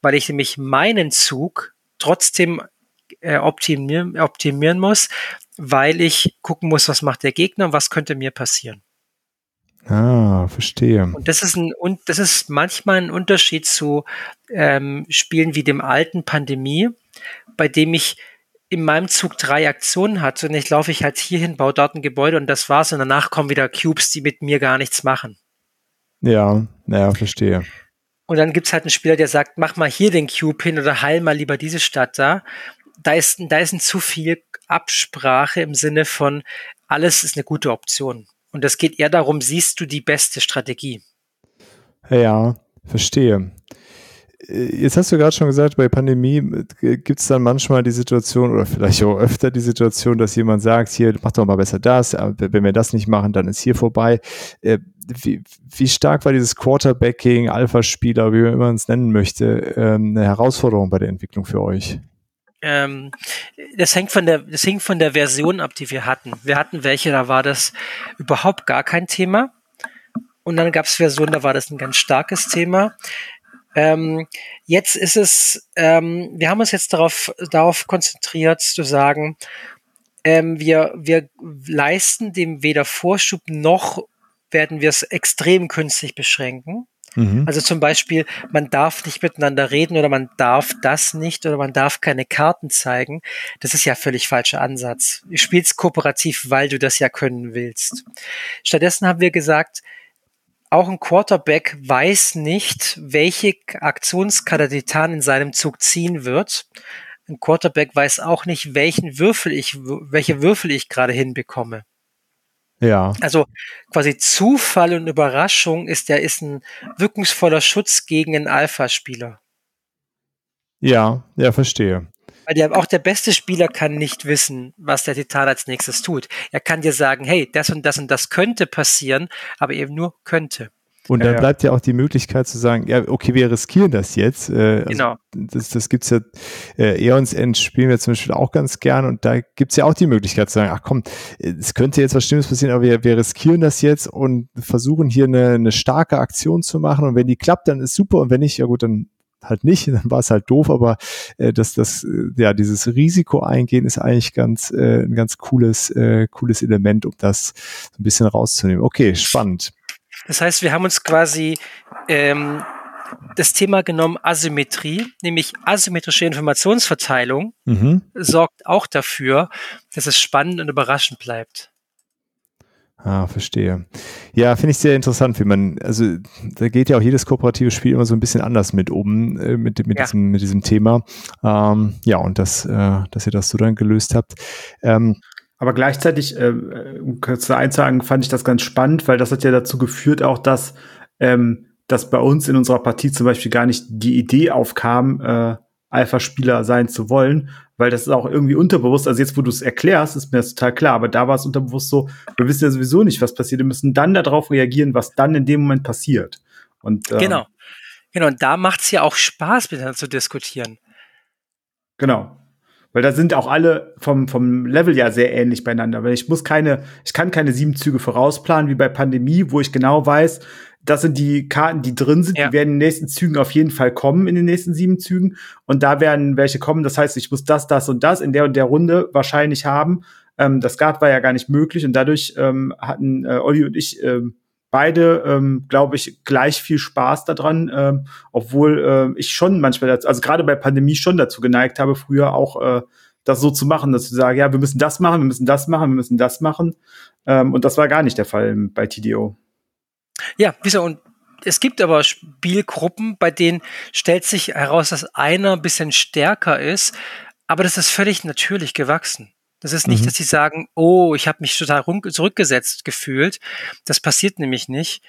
S3: weil ich nämlich meinen Zug trotzdem äh, optimieren, optimieren muss, weil ich gucken muss, was macht der Gegner und was könnte mir passieren.
S1: Ah, verstehe.
S3: Und das ist ein und das ist manchmal ein Unterschied zu ähm, Spielen wie dem alten Pandemie, bei dem ich in meinem Zug drei Aktionen hatte und ich laufe ich halt hierhin, baue dort ein Gebäude und das war's und danach kommen wieder Cubes, die mit mir gar nichts machen.
S1: Ja, naja, verstehe.
S3: Und dann gibt's halt einen Spieler, der sagt, mach mal hier den Cube hin oder heil mal lieber diese Stadt da. Da ist, da ist ein zu viel Absprache im Sinne von, alles ist eine gute Option. Und es geht eher darum, siehst du die beste Strategie?
S1: Ja, verstehe. Äh, jetzt hast du gerade schon gesagt, bei Pandemie äh, gibt es dann manchmal die Situation oder vielleicht auch öfter die Situation, dass jemand sagt, hier, mach doch mal besser das, wenn wir das nicht machen, dann ist hier vorbei. Äh, wie, wie stark war dieses Quarterbacking, Alpha-Spieler, wie man es nennen möchte, ähm, eine Herausforderung bei der Entwicklung für euch?
S3: Ähm, das hängt von der, das hängt von der Version ab, die wir hatten. Wir hatten welche, da war das überhaupt gar kein Thema. Und dann gab es Versionen, da war das ein ganz starkes Thema. Ähm, jetzt ist es, ähm, wir haben uns jetzt darauf, darauf konzentriert zu sagen, ähm, wir, wir leisten dem weder Vorschub noch werden wir es extrem künstlich beschränken. Mhm. Also zum Beispiel, man darf nicht miteinander reden oder man darf das nicht oder man darf keine Karten zeigen. Das ist ja völlig falscher Ansatz. Du spielst kooperativ, weil du das ja können willst. Stattdessen haben wir gesagt, auch ein Quarterback weiß nicht, welche Aktionskarte Titan in seinem Zug ziehen wird. Ein Quarterback weiß auch nicht, welchen Würfel ich, welche Würfel ich gerade hinbekomme.
S1: Ja.
S3: Also quasi Zufall und Überraschung ist der ist ein wirkungsvoller Schutz gegen einen Alpha-Spieler.
S1: Ja, ja, verstehe.
S3: Weil der, auch der beste Spieler kann nicht wissen, was der Titan als nächstes tut. Er kann dir sagen, hey, das und das und das könnte passieren, aber eben nur könnte.
S1: Und dann ja, bleibt ja auch die Möglichkeit zu sagen, ja, okay, wir riskieren das jetzt. Äh,
S3: also genau.
S1: Das, das gibt's ja, äh, Eons End spielen wir zum Beispiel auch ganz gern und da gibt's ja auch die Möglichkeit zu sagen, ach komm, es könnte jetzt was Schlimmes passieren, aber wir, wir riskieren das jetzt und versuchen hier eine, eine starke Aktion zu machen und wenn die klappt, dann ist super und wenn nicht, ja gut, dann halt nicht, [LAUGHS] dann war es halt doof, aber äh, dass das, äh, ja, dieses Risiko eingehen ist eigentlich ganz, äh, ein ganz cooles, äh, cooles Element, um das so ein bisschen rauszunehmen. Okay, spannend.
S3: Das heißt, wir haben uns quasi ähm, das Thema genommen Asymmetrie, nämlich asymmetrische Informationsverteilung, mhm. sorgt auch dafür, dass es spannend und überraschend bleibt.
S1: Ah, verstehe. Ja, finde ich sehr interessant, wie man, also da geht ja auch jedes kooperative Spiel immer so ein bisschen anders mit um, äh, mit, mit, ja. diesem, mit diesem Thema. Ähm, ja, und das, äh, dass ihr das so dann gelöst habt. Ähm,
S2: aber gleichzeitig, äh, um kurz zu einzusagen, fand ich das ganz spannend, weil das hat ja dazu geführt, auch dass, ähm, dass bei uns in unserer Partie zum Beispiel gar nicht die Idee aufkam, äh, Alpha-Spieler sein zu wollen, weil das ist auch irgendwie unterbewusst. Also jetzt, wo du es erklärst, ist mir das total klar, aber da war es unterbewusst so, wir wissen ja sowieso nicht, was passiert. Wir müssen dann darauf reagieren, was dann in dem Moment passiert. Und,
S3: äh, genau. Genau, und da macht es ja auch Spaß, miteinander zu diskutieren.
S2: Genau. Weil da sind auch alle vom, vom Level ja sehr ähnlich beieinander. Weil ich muss keine, ich kann keine sieben Züge vorausplanen wie bei Pandemie, wo ich genau weiß, das sind die Karten, die drin sind, ja. die werden in den nächsten Zügen auf jeden Fall kommen, in den nächsten sieben Zügen. Und da werden welche kommen. Das heißt, ich muss das, das und das in der und der Runde wahrscheinlich haben. Ähm, das Guard war ja gar nicht möglich und dadurch ähm, hatten äh, Olli und ich ähm, beide, ähm, glaube ich, gleich viel Spaß daran, ähm, obwohl äh, ich schon manchmal, dazu, also gerade bei Pandemie schon dazu geneigt habe, früher auch äh, das so zu machen, dass ich sage, ja, wir müssen das machen, wir müssen das machen, wir müssen das machen. Ähm, und das war gar nicht der Fall bei TDO.
S3: Ja, wieso? Und es gibt aber Spielgruppen, bei denen stellt sich heraus, dass einer ein bisschen stärker ist, aber das ist völlig natürlich gewachsen. Das ist nicht, mhm. dass sie sagen, oh, ich habe mich total zurückgesetzt gefühlt. Das passiert nämlich nicht.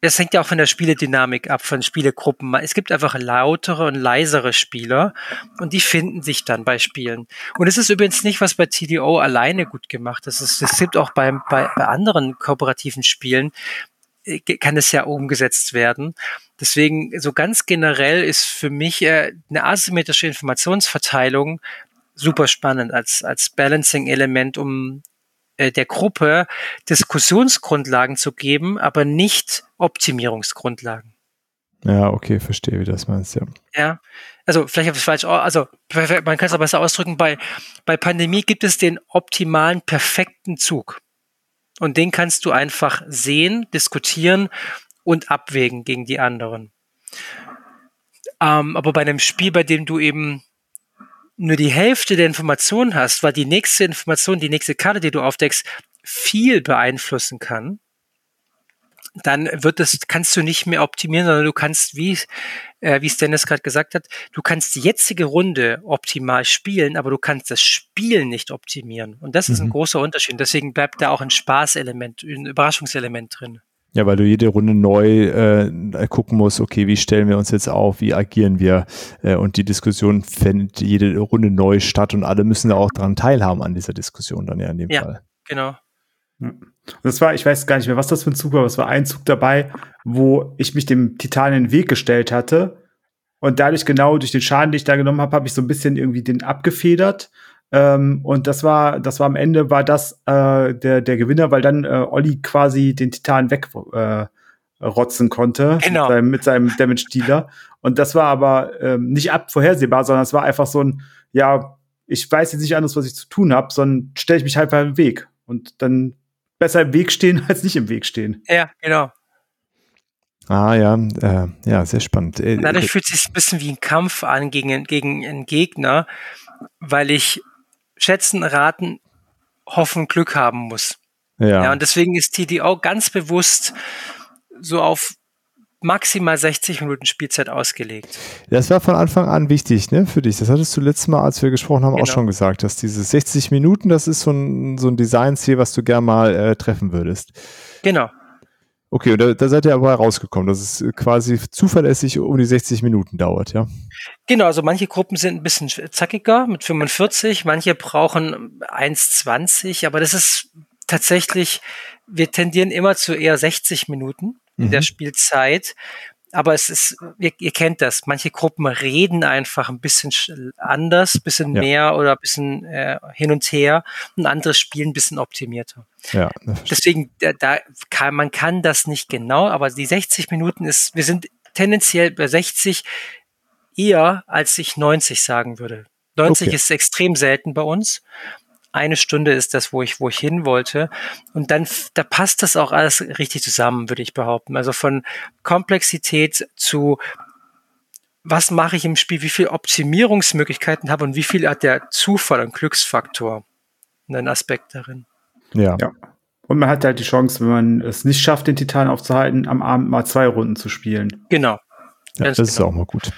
S3: Das hängt ja auch von der Spieledynamik ab, von Spielegruppen. Es gibt einfach lautere und leisere Spieler und die finden sich dann bei Spielen. Und es ist übrigens nicht, was bei TDO alleine gut gemacht ist. Es gibt auch bei, bei, bei anderen kooperativen Spielen, kann es ja umgesetzt werden. Deswegen, so ganz generell ist für mich äh, eine asymmetrische Informationsverteilung super spannend als, als Balancing-Element, um äh, der Gruppe Diskussionsgrundlagen zu geben, aber nicht Optimierungsgrundlagen.
S1: Ja, okay, verstehe, wie das meinst, ja.
S3: Ja, also vielleicht habe ich es falsch, also man kann es aber besser ausdrücken, bei, bei Pandemie gibt es den optimalen, perfekten Zug. Und den kannst du einfach sehen, diskutieren und abwägen gegen die anderen. Ähm, aber bei einem Spiel, bei dem du eben nur die Hälfte der Informationen hast, weil die nächste Information, die nächste Karte, die du aufdeckst, viel beeinflussen kann, dann wird das, kannst du nicht mehr optimieren, sondern du kannst, wie, äh, wie es Dennis gerade gesagt hat, du kannst die jetzige Runde optimal spielen, aber du kannst das Spiel nicht optimieren. Und das mhm. ist ein mhm. großer Unterschied. Deswegen bleibt da auch ein Spaßelement, ein Überraschungselement drin.
S1: Ja, weil du jede Runde neu äh, gucken musst, okay, wie stellen wir uns jetzt auf, wie agieren wir äh, und die Diskussion findet jede Runde neu statt und alle müssen da auch dran teilhaben an dieser Diskussion dann ja in dem ja, Fall.
S3: Genau.
S2: Das war, ich weiß gar nicht mehr, was das für ein Zug war, aber es war ein Zug dabei, wo ich mich dem Titan in den Weg gestellt hatte und dadurch genau durch den Schaden, den ich da genommen habe, habe ich so ein bisschen irgendwie den abgefedert ähm, und das war, das war am Ende war das äh, der, der Gewinner, weil dann äh, Olli quasi den Titan wegrotzen äh, konnte genau. mit seinem, mit seinem Damage-Dealer. Und das war aber ähm, nicht abvorhersehbar, sondern es war einfach so ein, ja, ich weiß jetzt nicht anders, was ich zu tun habe, sondern stelle ich mich halt einfach im Weg. Und dann besser im Weg stehen, [LAUGHS] als nicht im Weg stehen.
S3: Ja, genau.
S1: Ah ja, äh, ja, sehr spannend. Äh,
S3: dadurch fühlt es sich ein bisschen wie ein Kampf an gegen, gegen einen Gegner, weil ich schätzen, raten, hoffen, Glück haben muss. Ja. ja. Und deswegen ist TDO ganz bewusst so auf maximal 60 Minuten Spielzeit ausgelegt.
S1: Das war von Anfang an wichtig, ne, für dich. Das hattest du letztes Mal, als wir gesprochen haben, genau. auch schon gesagt, dass diese 60 Minuten, das ist so ein, so ein Designziel, was du gern mal äh, treffen würdest.
S3: Genau.
S1: Okay, und da, da seid ihr aber rausgekommen, dass es quasi zuverlässig um die 60 Minuten dauert, ja?
S3: Genau, also manche Gruppen sind ein bisschen zackiger mit 45, manche brauchen 1,20, aber das ist tatsächlich, wir tendieren immer zu eher 60 Minuten in mhm. der Spielzeit, aber es ist, ihr, ihr, kennt das, manche Gruppen reden einfach ein bisschen anders, bisschen ja. mehr oder ein bisschen äh, hin und her und andere spielen ein bisschen optimierter. Ja, Deswegen, da, da kann, man kann das nicht genau, aber die 60 Minuten ist, wir sind tendenziell bei 60 eher, als ich 90 sagen würde. 90 okay. ist extrem selten bei uns eine Stunde ist das, wo ich, wo ich hin wollte. Und dann, da passt das auch alles richtig zusammen, würde ich behaupten. Also von Komplexität zu was mache ich im Spiel, wie viel Optimierungsmöglichkeiten habe und wie viel hat der Zufall und Glücksfaktor einen Aspekt darin.
S2: Ja. ja. Und man hat halt die Chance, wenn man es nicht schafft, den Titan aufzuhalten, am Abend mal zwei Runden zu spielen.
S3: Genau.
S1: Ja, das, ist genau. auch mal gut,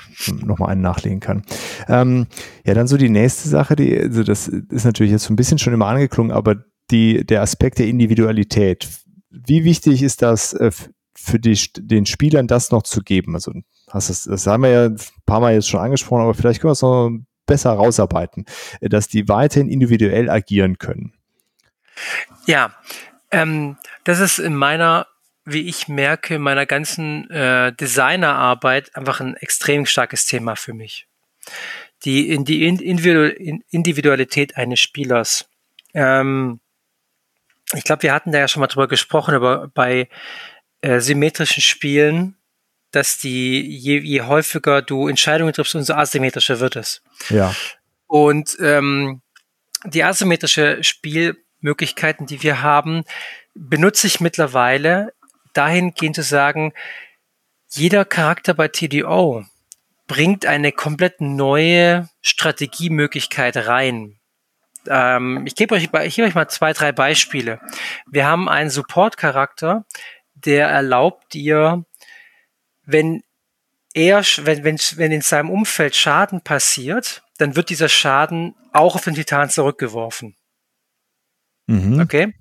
S1: nochmal einen nachlegen kann. Ähm, ja, dann so die nächste Sache, die, also das ist natürlich jetzt so ein bisschen schon immer angeklungen, aber die, der Aspekt der Individualität. Wie wichtig ist das äh, für die, den Spielern, das noch zu geben? Also, hast das, das haben wir ja ein paar Mal jetzt schon angesprochen, aber vielleicht können wir es noch besser rausarbeiten, äh, dass die weiterhin individuell agieren können.
S3: Ja, ähm, das ist in meiner wie ich merke, in meiner ganzen äh, Designerarbeit einfach ein extrem starkes Thema für mich. die in die Individualität eines Spielers. Ähm, ich glaube, wir hatten da ja schon mal drüber gesprochen, aber bei äh, symmetrischen Spielen, dass die, je, je häufiger du Entscheidungen triffst, umso asymmetrischer wird es.
S1: Ja.
S3: Und ähm, die asymmetrische Spielmöglichkeiten, die wir haben, benutze ich mittlerweile dahingehend zu sagen, jeder Charakter bei TDO bringt eine komplett neue Strategiemöglichkeit rein. Ähm, ich gebe euch, ich gebe euch mal zwei, drei Beispiele. Wir haben einen Support-Charakter, der erlaubt dir, wenn er, wenn, wenn, wenn in seinem Umfeld Schaden passiert, dann wird dieser Schaden auch auf den Titan zurückgeworfen. Mhm. Okay.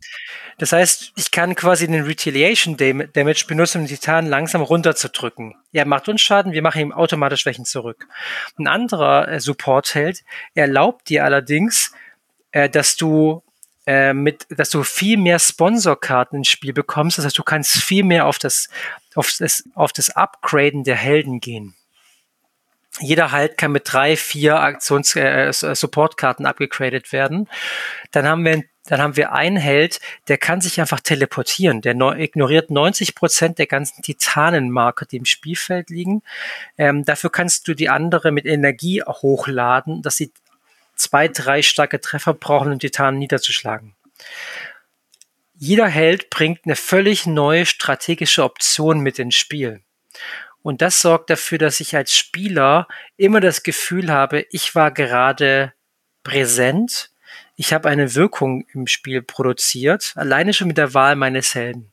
S3: Das heißt, ich kann quasi den Retaliation Damage benutzen, um den Titan langsam runterzudrücken. Er macht uns Schaden, wir machen ihm automatisch Schwächen zurück. Ein anderer äh, Support-Held erlaubt dir allerdings, äh, dass du äh, mit, dass du viel mehr Sponsorkarten ins Spiel bekommst. Das heißt, du kannst viel mehr auf das, auf das, auf das Upgraden der Helden gehen jeder Halt kann mit drei, vier Aktions äh, Supportkarten abgegradet werden. Dann haben wir dann haben wir einen Held, der kann sich einfach teleportieren. Der ignoriert 90 Prozent der ganzen Titanenmarker, die im Spielfeld liegen. Ähm, dafür kannst du die andere mit Energie hochladen, dass sie zwei, drei starke Treffer brauchen, um Titanen niederzuschlagen. Jeder Held bringt eine völlig neue strategische Option mit ins Spiel. Und das sorgt dafür, dass ich als Spieler immer das Gefühl habe, ich war gerade präsent, ich habe eine Wirkung im Spiel produziert, alleine schon mit der Wahl meines Helden.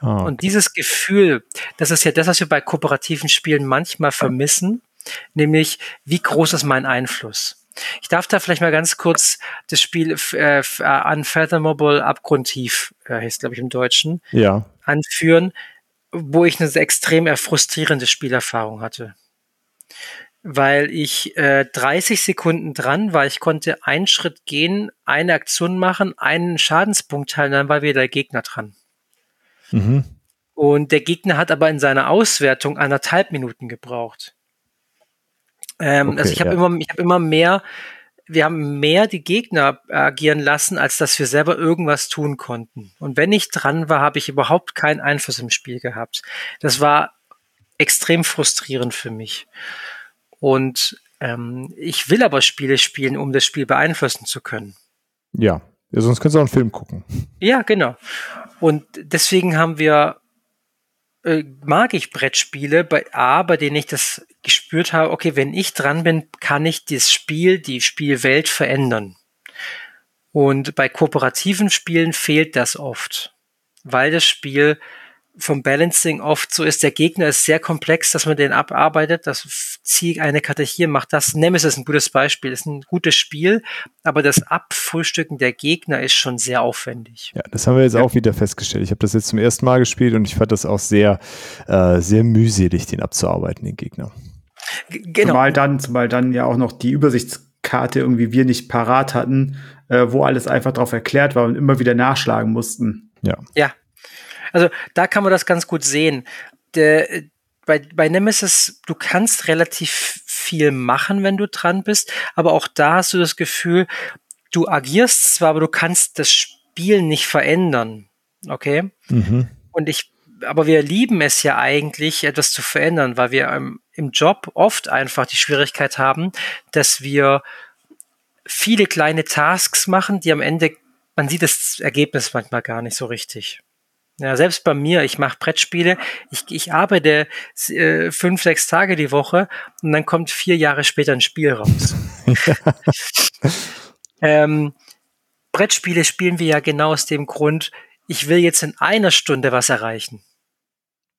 S3: Oh. Und dieses Gefühl, das ist ja das, was wir bei kooperativen Spielen manchmal vermissen, nämlich wie groß ist mein Einfluss? Ich darf da vielleicht mal ganz kurz das Spiel äh, Unfathomable Abgrundtief, äh, heißt glaube ich im Deutschen,
S1: ja.
S3: anführen wo ich eine extrem frustrierende Spielerfahrung hatte. Weil ich äh, 30 Sekunden dran war, ich konnte einen Schritt gehen, eine Aktion machen, einen Schadenspunkt teilen, dann war wieder der Gegner dran. Mhm. Und der Gegner hat aber in seiner Auswertung anderthalb Minuten gebraucht. Ähm, okay, also ich habe ja. immer, ich habe immer mehr wir haben mehr die Gegner agieren lassen, als dass wir selber irgendwas tun konnten. Und wenn ich dran war, habe ich überhaupt keinen Einfluss im Spiel gehabt. Das war extrem frustrierend für mich. Und ähm, ich will aber Spiele spielen, um das Spiel beeinflussen zu können.
S1: Ja, ja sonst könntest du auch einen Film gucken.
S3: Ja, genau. Und deswegen haben wir äh, mag ich Brettspiele bei A, bei denen ich das gespürt habe, okay, wenn ich dran bin, kann ich das Spiel, die Spielwelt verändern. Und bei kooperativen Spielen fehlt das oft, weil das Spiel vom Balancing oft so ist, der Gegner ist sehr komplex, dass man den abarbeitet. Das ziehe eine Karte hier, macht das. Nemesis ist ein gutes Beispiel, ist ein gutes Spiel, aber das Abfrühstücken der Gegner ist schon sehr aufwendig.
S1: Ja, das haben wir jetzt ja. auch wieder festgestellt. Ich habe das jetzt zum ersten Mal gespielt und ich fand das auch sehr, äh, sehr mühselig, den abzuarbeiten, den Gegner.
S2: Genau. Zumal dann, zumal dann ja auch noch die Übersichtskarte irgendwie wir nicht parat hatten, äh, wo alles einfach drauf erklärt war und immer wieder nachschlagen mussten.
S1: Ja.
S3: Ja, also da kann man das ganz gut sehen. Der, bei, bei Nemesis, du kannst relativ viel machen, wenn du dran bist, aber auch da hast du das Gefühl, du agierst zwar, aber du kannst das Spiel nicht verändern. Okay? Mhm. Und ich, aber wir lieben es ja eigentlich, etwas zu verändern, weil wir im, im Job oft einfach die Schwierigkeit haben, dass wir viele kleine Tasks machen, die am Ende, man sieht das Ergebnis manchmal gar nicht so richtig. Ja, selbst bei mir, ich mache Brettspiele, ich, ich arbeite äh, fünf, sechs Tage die Woche und dann kommt vier Jahre später ein Spiel raus. [LAUGHS] ähm, Brettspiele spielen wir ja genau aus dem Grund, ich will jetzt in einer Stunde was erreichen.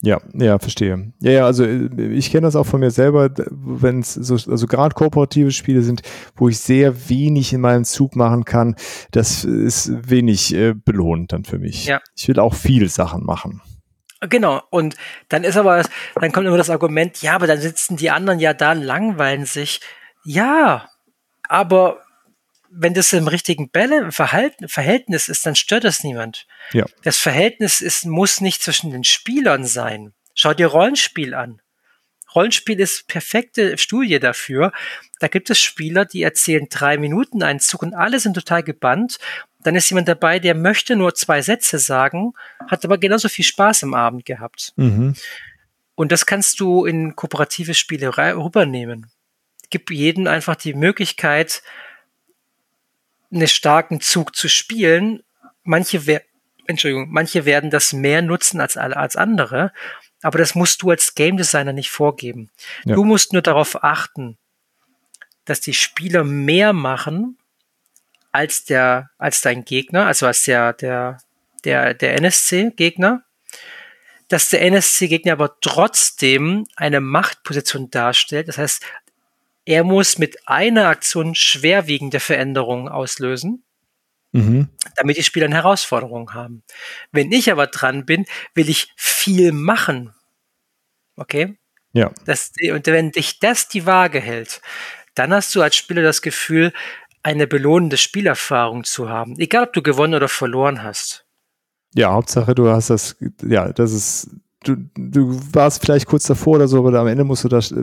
S1: Ja, ja, verstehe. Ja, ja, also äh, ich kenne das auch von mir selber, wenn es so, also gerade kooperative Spiele sind, wo ich sehr wenig in meinem Zug machen kann, das ist wenig äh, belohnt dann für mich. Ja. Ich will auch viel Sachen machen.
S3: Genau, und dann ist aber, dann kommt immer das Argument, ja, aber dann sitzen die anderen ja da, langweilen sich. Ja, aber wenn das im richtigen Verhalten, Verhältnis ist, dann stört das niemand.
S1: Ja.
S3: Das Verhältnis ist, muss nicht zwischen den Spielern sein. Schau dir Rollenspiel an. Rollenspiel ist perfekte Studie dafür. Da gibt es Spieler, die erzählen drei Minuten einen Zug und alle sind total gebannt. Dann ist jemand dabei, der möchte nur zwei Sätze sagen, hat aber genauso viel Spaß am Abend gehabt. Mhm. Und das kannst du in kooperative Spiele rübernehmen. Gib jedem einfach die Möglichkeit, einen starken Zug zu spielen. Manche, Entschuldigung, manche werden das mehr nutzen als, als andere, aber das musst du als Game Designer nicht vorgeben. Ja. Du musst nur darauf achten, dass die Spieler mehr machen als der, als dein Gegner, also als der, der, der, der NSC-Gegner, dass der NSC-Gegner aber trotzdem eine Machtposition darstellt. Das heißt, er muss mit einer Aktion schwerwiegende Veränderungen auslösen mhm. damit die Spieler eine Herausforderung haben. Wenn ich aber dran bin, will ich viel machen. Okay?
S1: Ja.
S3: Das, und wenn dich das die Waage hält, dann hast du als Spieler das Gefühl, eine belohnende Spielerfahrung zu haben. Egal, ob du gewonnen oder verloren hast.
S1: Ja, Hauptsache, du hast das, ja, das ist, du, du warst vielleicht kurz davor oder so, aber am Ende musst du das,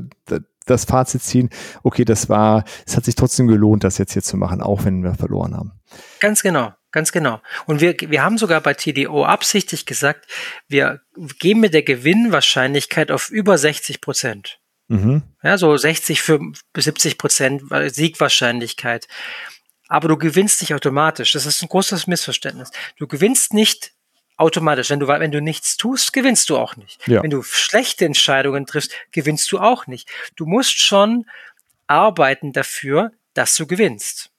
S1: das Fazit ziehen, okay, das war, es hat sich trotzdem gelohnt, das jetzt hier zu machen, auch wenn wir verloren haben.
S3: Ganz genau, ganz genau. Und wir, wir haben sogar bei TDO absichtlich gesagt, wir gehen mit der Gewinnwahrscheinlichkeit auf über 60 Prozent. Mhm. Ja, so 60 für 70 Prozent Siegwahrscheinlichkeit. Aber du gewinnst nicht automatisch. Das ist ein großes Missverständnis. Du gewinnst nicht automatisch. Wenn du, wenn du nichts tust, gewinnst du auch nicht. Ja. Wenn du schlechte Entscheidungen triffst, gewinnst du auch nicht. Du musst schon arbeiten dafür, dass du gewinnst.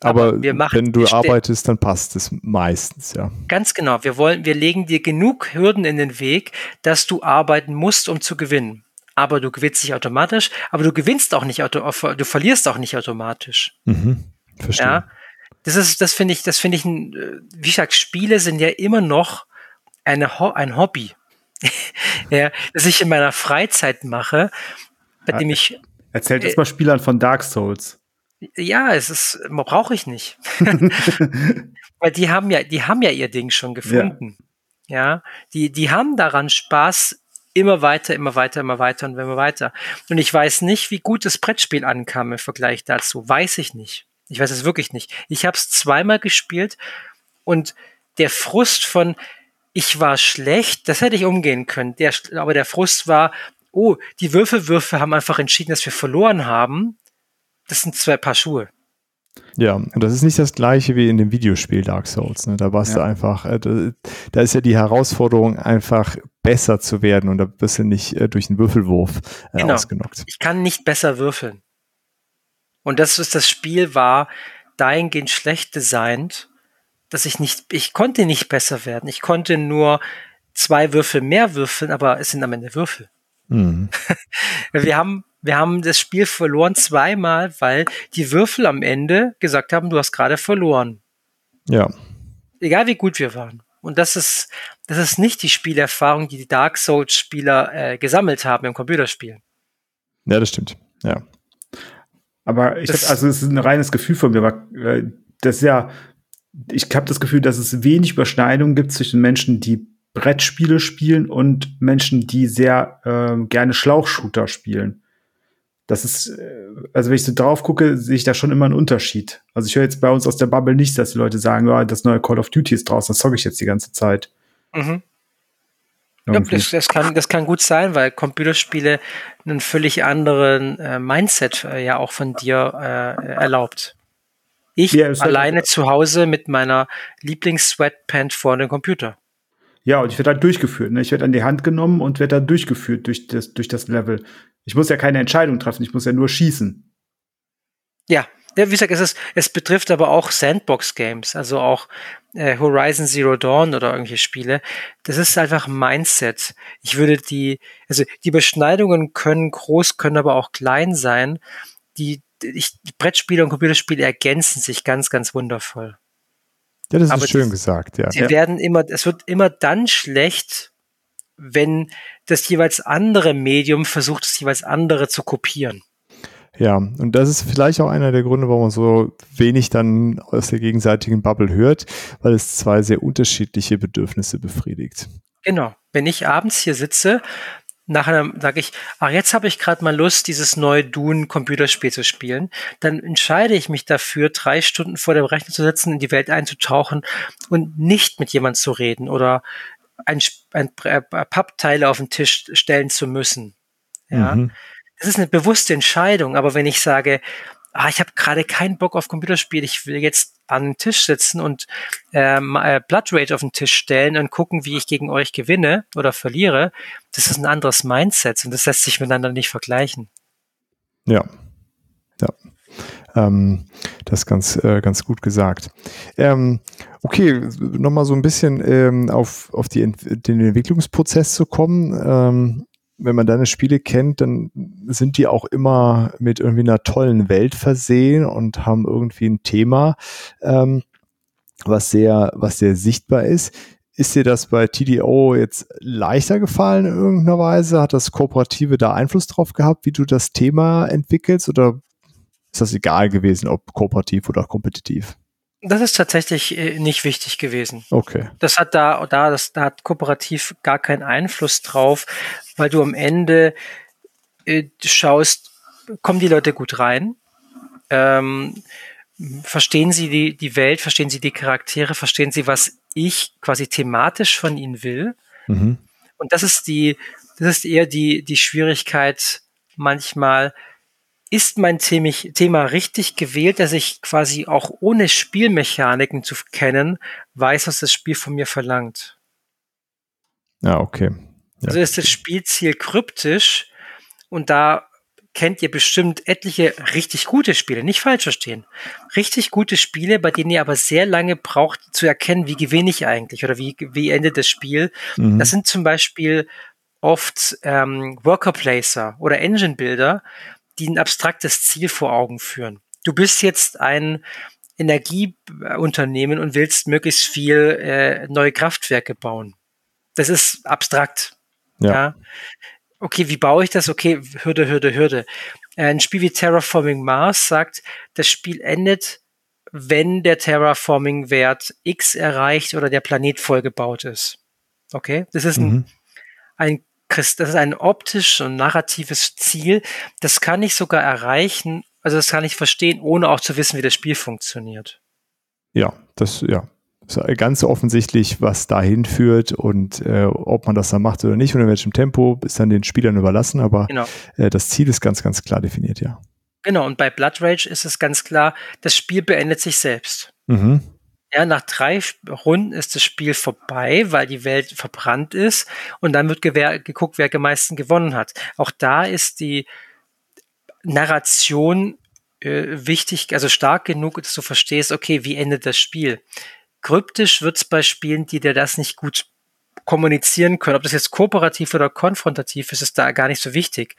S1: Aber, Aber wenn du arbeitest, dann passt es meistens, ja.
S3: Ganz genau. Wir wollen, wir legen dir genug Hürden in den Weg, dass du arbeiten musst, um zu gewinnen. Aber du gewinnst nicht automatisch, aber du gewinnst auch nicht, du verlierst auch nicht automatisch. Mhm, verstehe. Ja? Das ist, das finde ich, das finde ich, ein, äh, wie gesagt, Spiele sind ja immer noch eine, ein Hobby, [LAUGHS] ja, das ich in meiner Freizeit mache, bei dem ich.
S2: Erzählt jetzt äh, mal Spielern von Dark Souls.
S3: Ja, es ist, brauche ich nicht. [LAUGHS] Weil die haben ja, die haben ja ihr Ding schon gefunden. Ja. ja, die, die haben daran Spaß, immer weiter, immer weiter, immer weiter und immer weiter. Und ich weiß nicht, wie gut das Brettspiel ankam im Vergleich dazu. Weiß ich nicht. Ich weiß es wirklich nicht. Ich habe es zweimal gespielt und der Frust von ich war schlecht, das hätte ich umgehen können. Der, aber der Frust war, oh, die Würfelwürfe haben einfach entschieden, dass wir verloren haben. Das sind zwei Paar Schuhe.
S1: Ja, und das ist nicht das gleiche wie in dem Videospiel Dark Souls. Ne? Da warst ja. du einfach, äh, da, da, ist ja die Herausforderung, einfach besser zu werden und da bist du nicht äh, durch einen Würfelwurf äh, genau. ausgenockt.
S3: Ich kann nicht besser würfeln. Und das ist das Spiel war dahingehend schlecht designt, dass ich nicht, ich konnte nicht besser werden. Ich konnte nur zwei Würfel mehr würfeln, aber es sind am Ende Würfel. Mhm. [LAUGHS] Wir haben, wir haben das Spiel verloren zweimal, weil die Würfel am Ende gesagt haben, du hast gerade verloren.
S1: Ja.
S3: Egal wie gut wir waren. Und das ist, das ist nicht die Spielerfahrung, die die Dark Souls Spieler äh, gesammelt haben im Computerspiel.
S1: Ja, das stimmt. Ja.
S2: Aber ich hab, also es ist ein reines Gefühl von mir, aber äh, das ist ja, ich habe das Gefühl, dass es wenig Überschneidungen gibt zwischen Menschen, die Brettspiele spielen und Menschen, die sehr äh, gerne Schlauchshooter spielen. Das ist, äh, also wenn ich so drauf gucke, sehe ich da schon immer einen Unterschied. Also ich höre jetzt bei uns aus der Bubble nicht, dass die Leute sagen, ja, das neue Call of Duty ist draußen, das zocke ich jetzt die ganze Zeit. Mhm.
S3: Ja, das, das, kann, das kann gut sein, weil Computerspiele einen völlig anderen äh, Mindset äh, ja auch von dir äh, erlaubt. Ich ja, alleine zu Hause mit meiner Lieblings-Sweatpant vor dem Computer.
S2: Ja, und ich werde dann durchgeführt. Ne? Ich werde an die Hand genommen und werde dann durchgeführt durch das, durch das Level. Ich muss ja keine Entscheidung treffen, ich muss ja nur schießen.
S3: Ja, ja, wie gesagt, es, ist, es betrifft aber auch Sandbox-Games, also auch äh, Horizon Zero Dawn oder irgendwelche Spiele. Das ist einfach Mindset. Ich würde die, also die Beschneidungen können groß, können aber auch klein sein. Die, ich, die Brettspiele und Computerspiele ergänzen sich ganz, ganz wundervoll.
S1: Ja, das ist aber schön das, gesagt, ja.
S3: Sie ja. werden immer, es wird immer dann schlecht, wenn das jeweils andere Medium versucht, das jeweils andere zu kopieren.
S1: Ja, und das ist vielleicht auch einer der Gründe, warum man so wenig dann aus der gegenseitigen Bubble hört, weil es zwei sehr unterschiedliche Bedürfnisse befriedigt.
S3: Genau. Wenn ich abends hier sitze, nachher sage ich, ach, jetzt habe ich gerade mal Lust, dieses neue Dune-Computerspiel zu spielen, dann entscheide ich mich dafür, drei Stunden vor dem Rechner zu sitzen, in die Welt einzutauchen und nicht mit jemand zu reden oder ein, ein, ein Pappteil auf den Tisch stellen zu müssen. Ja. Mhm. Das ist eine bewusste Entscheidung, aber wenn ich sage, ah, ich habe gerade keinen Bock auf Computerspiel, ich will jetzt an den Tisch sitzen und ähm, äh, Blood Rage auf den Tisch stellen und gucken, wie ich gegen euch gewinne oder verliere, das ist ein anderes Mindset und das lässt sich miteinander nicht vergleichen.
S1: Ja, ja. Ähm, das ist ganz, äh, ganz gut gesagt. Ähm, okay, nochmal so ein bisschen ähm, auf, auf die, den Entwicklungsprozess zu kommen. Ähm, wenn man deine Spiele kennt, dann sind die auch immer mit irgendwie einer tollen Welt versehen und haben irgendwie ein Thema, ähm, was sehr, was sehr sichtbar ist. Ist dir das bei TDO jetzt leichter gefallen in irgendeiner Weise? Hat das Kooperative da Einfluss drauf gehabt, wie du das Thema entwickelst? Oder ist das egal gewesen, ob kooperativ oder kompetitiv?
S3: Das ist tatsächlich äh, nicht wichtig gewesen.
S1: Okay.
S3: Das hat da, da, das, da hat kooperativ gar keinen Einfluss drauf, weil du am Ende äh, schaust, kommen die Leute gut rein? Ähm, verstehen sie die, die Welt, verstehen sie die Charaktere, verstehen sie, was ich quasi thematisch von ihnen will? Mhm. Und das ist die, das ist eher die, die Schwierigkeit manchmal, ist mein Thema richtig gewählt, dass ich quasi auch ohne Spielmechaniken zu kennen, weiß, was das Spiel von mir verlangt.
S1: Ja, okay. Ja.
S3: Also ist das Spielziel kryptisch und da kennt ihr bestimmt etliche richtig gute Spiele, nicht falsch verstehen. Richtig gute Spiele, bei denen ihr aber sehr lange braucht zu erkennen, wie gewinne ich eigentlich oder wie, wie endet das Spiel. Mhm. Das sind zum Beispiel oft ähm, Worker Placer oder Engine Builder, die ein abstraktes Ziel vor Augen führen. Du bist jetzt ein Energieunternehmen und willst möglichst viel äh, neue Kraftwerke bauen. Das ist abstrakt. Ja. ja. Okay, wie baue ich das? Okay, Hürde, Hürde, Hürde. Äh, ein Spiel wie Terraforming Mars sagt, das Spiel endet, wenn der Terraforming-Wert X erreicht oder der Planet vollgebaut ist. Okay, das ist ein, mhm. ein das ist ein optisch und narratives Ziel. Das kann ich sogar erreichen, also das kann ich verstehen, ohne auch zu wissen, wie das Spiel funktioniert.
S1: Ja, das, ja. Ganz offensichtlich, was dahin führt und äh, ob man das dann macht oder nicht und in welchem Tempo, ist dann den Spielern überlassen, aber genau. äh, das Ziel ist ganz, ganz klar definiert, ja.
S3: Genau, und bei Blood Rage ist es ganz klar, das Spiel beendet sich selbst. Mhm. Ja, nach drei Runden ist das Spiel vorbei, weil die Welt verbrannt ist und dann wird geguckt, wer am meisten gewonnen hat. Auch da ist die Narration äh, wichtig, also stark genug, dass du verstehst, okay, wie endet das Spiel. Kryptisch wird's bei Spielen, die dir das nicht gut kommunizieren können. Ob das jetzt kooperativ oder konfrontativ ist, ist da gar nicht so wichtig.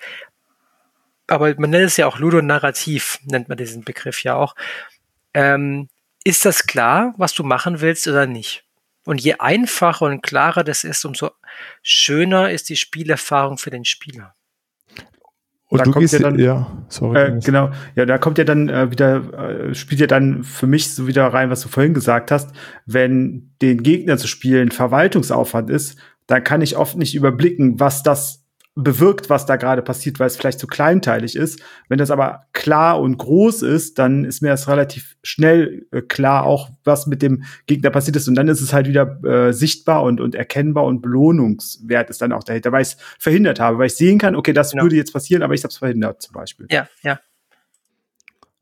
S3: Aber man nennt es ja auch ludonarrativ, nennt man diesen Begriff ja auch. Ähm, ist das klar, was du machen willst oder nicht? Und je einfacher und klarer das ist, umso schöner ist die Spielerfahrung für den Spieler.
S2: Und da du gehst ja dann, ja, sorry. Äh, genau, ja, da kommt ja dann äh, wieder, äh, spielt ja dann für mich so wieder rein, was du vorhin gesagt hast, wenn den Gegner zu spielen Verwaltungsaufwand ist, dann kann ich oft nicht überblicken, was das bewirkt, was da gerade passiert, weil es vielleicht zu kleinteilig ist. Wenn das aber klar und groß ist, dann ist mir das relativ schnell äh, klar, auch was mit dem Gegner passiert ist. Und dann ist es halt wieder äh, sichtbar und, und erkennbar und Belohnungswert ist dann auch dahinter, weil ich es verhindert habe, weil ich sehen kann, okay, das genau. würde jetzt passieren, aber ich habe es verhindert zum Beispiel.
S3: Ja, ja.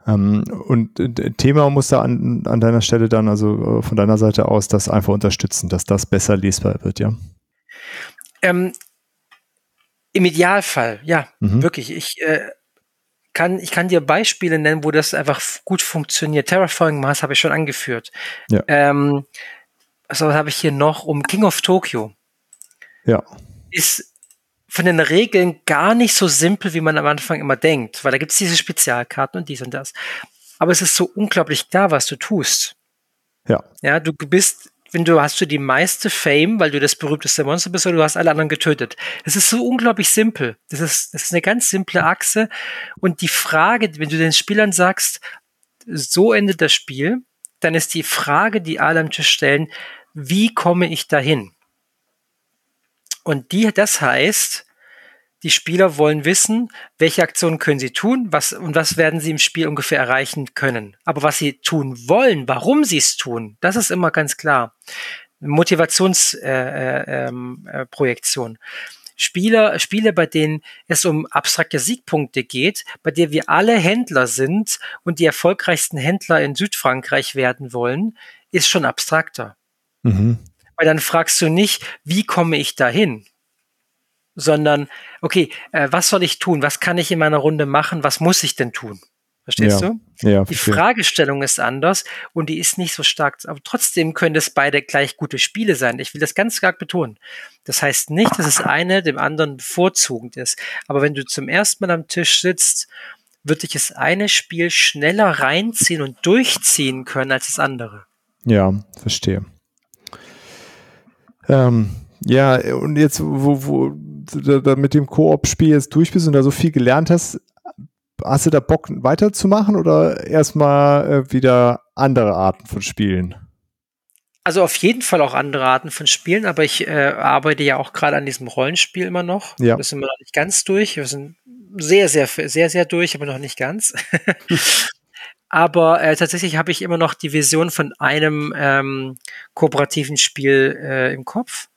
S1: Ähm, und äh, Thema muss da an, an deiner Stelle dann, also äh, von deiner Seite aus, das einfach unterstützen, dass das besser lesbar wird, ja?
S3: Ähm, im Idealfall, ja, mhm. wirklich. Ich äh, kann, ich kann dir Beispiele nennen, wo das einfach gut funktioniert. Terraforming Mars habe ich schon angeführt. Ja. Ähm, also was habe ich hier noch? Um King of Tokyo.
S1: Ja.
S3: Ist von den Regeln gar nicht so simpel, wie man am Anfang immer denkt, weil da gibt es diese Spezialkarten und dies und das. Aber es ist so unglaublich klar, was du tust.
S1: Ja.
S3: Ja, du bist wenn du hast du die meiste Fame, weil du das berühmteste Monster bist, oder du hast alle anderen getötet. Das ist so unglaublich simpel. Das ist, das ist eine ganz simple Achse. Und die Frage, wenn du den Spielern sagst, so endet das Spiel, dann ist die Frage, die alle am Tisch stellen, wie komme ich dahin? Und die, das heißt, die Spieler wollen wissen, welche Aktionen können sie tun, was und was werden sie im Spiel ungefähr erreichen können. Aber was sie tun wollen, warum sie es tun, das ist immer ganz klar. Motivationsprojektion. Äh, äh, ähm, äh, Spieler, Spiele, bei denen es um abstrakte Siegpunkte geht, bei der wir alle Händler sind und die erfolgreichsten Händler in Südfrankreich werden wollen, ist schon abstrakter. Mhm. Weil dann fragst du nicht, wie komme ich dahin? Sondern, okay, äh, was soll ich tun? Was kann ich in meiner Runde machen? Was muss ich denn tun? Verstehst ja, du? Ja, die Fragestellung ist anders und die ist nicht so stark. Aber trotzdem können es beide gleich gute Spiele sein. Ich will das ganz stark betonen. Das heißt nicht, dass es eine dem anderen bevorzugend ist. Aber wenn du zum ersten Mal am Tisch sitzt, wird dich das eine Spiel schneller reinziehen und durchziehen können als das andere.
S1: Ja, verstehe. Ähm, ja, und jetzt, wo, wo du da mit dem Koop-Spiel jetzt durch bist und da so viel gelernt hast, hast du da Bock weiterzumachen oder erstmal äh, wieder andere Arten von Spielen?
S3: Also auf jeden Fall auch andere Arten von Spielen, aber ich äh, arbeite ja auch gerade an diesem Rollenspiel immer noch. Ja. Wir sind noch nicht ganz durch. Wir sind sehr, sehr, sehr, sehr durch, aber noch nicht ganz. [LAUGHS] aber äh, tatsächlich habe ich immer noch die Vision von einem ähm, kooperativen Spiel äh, im Kopf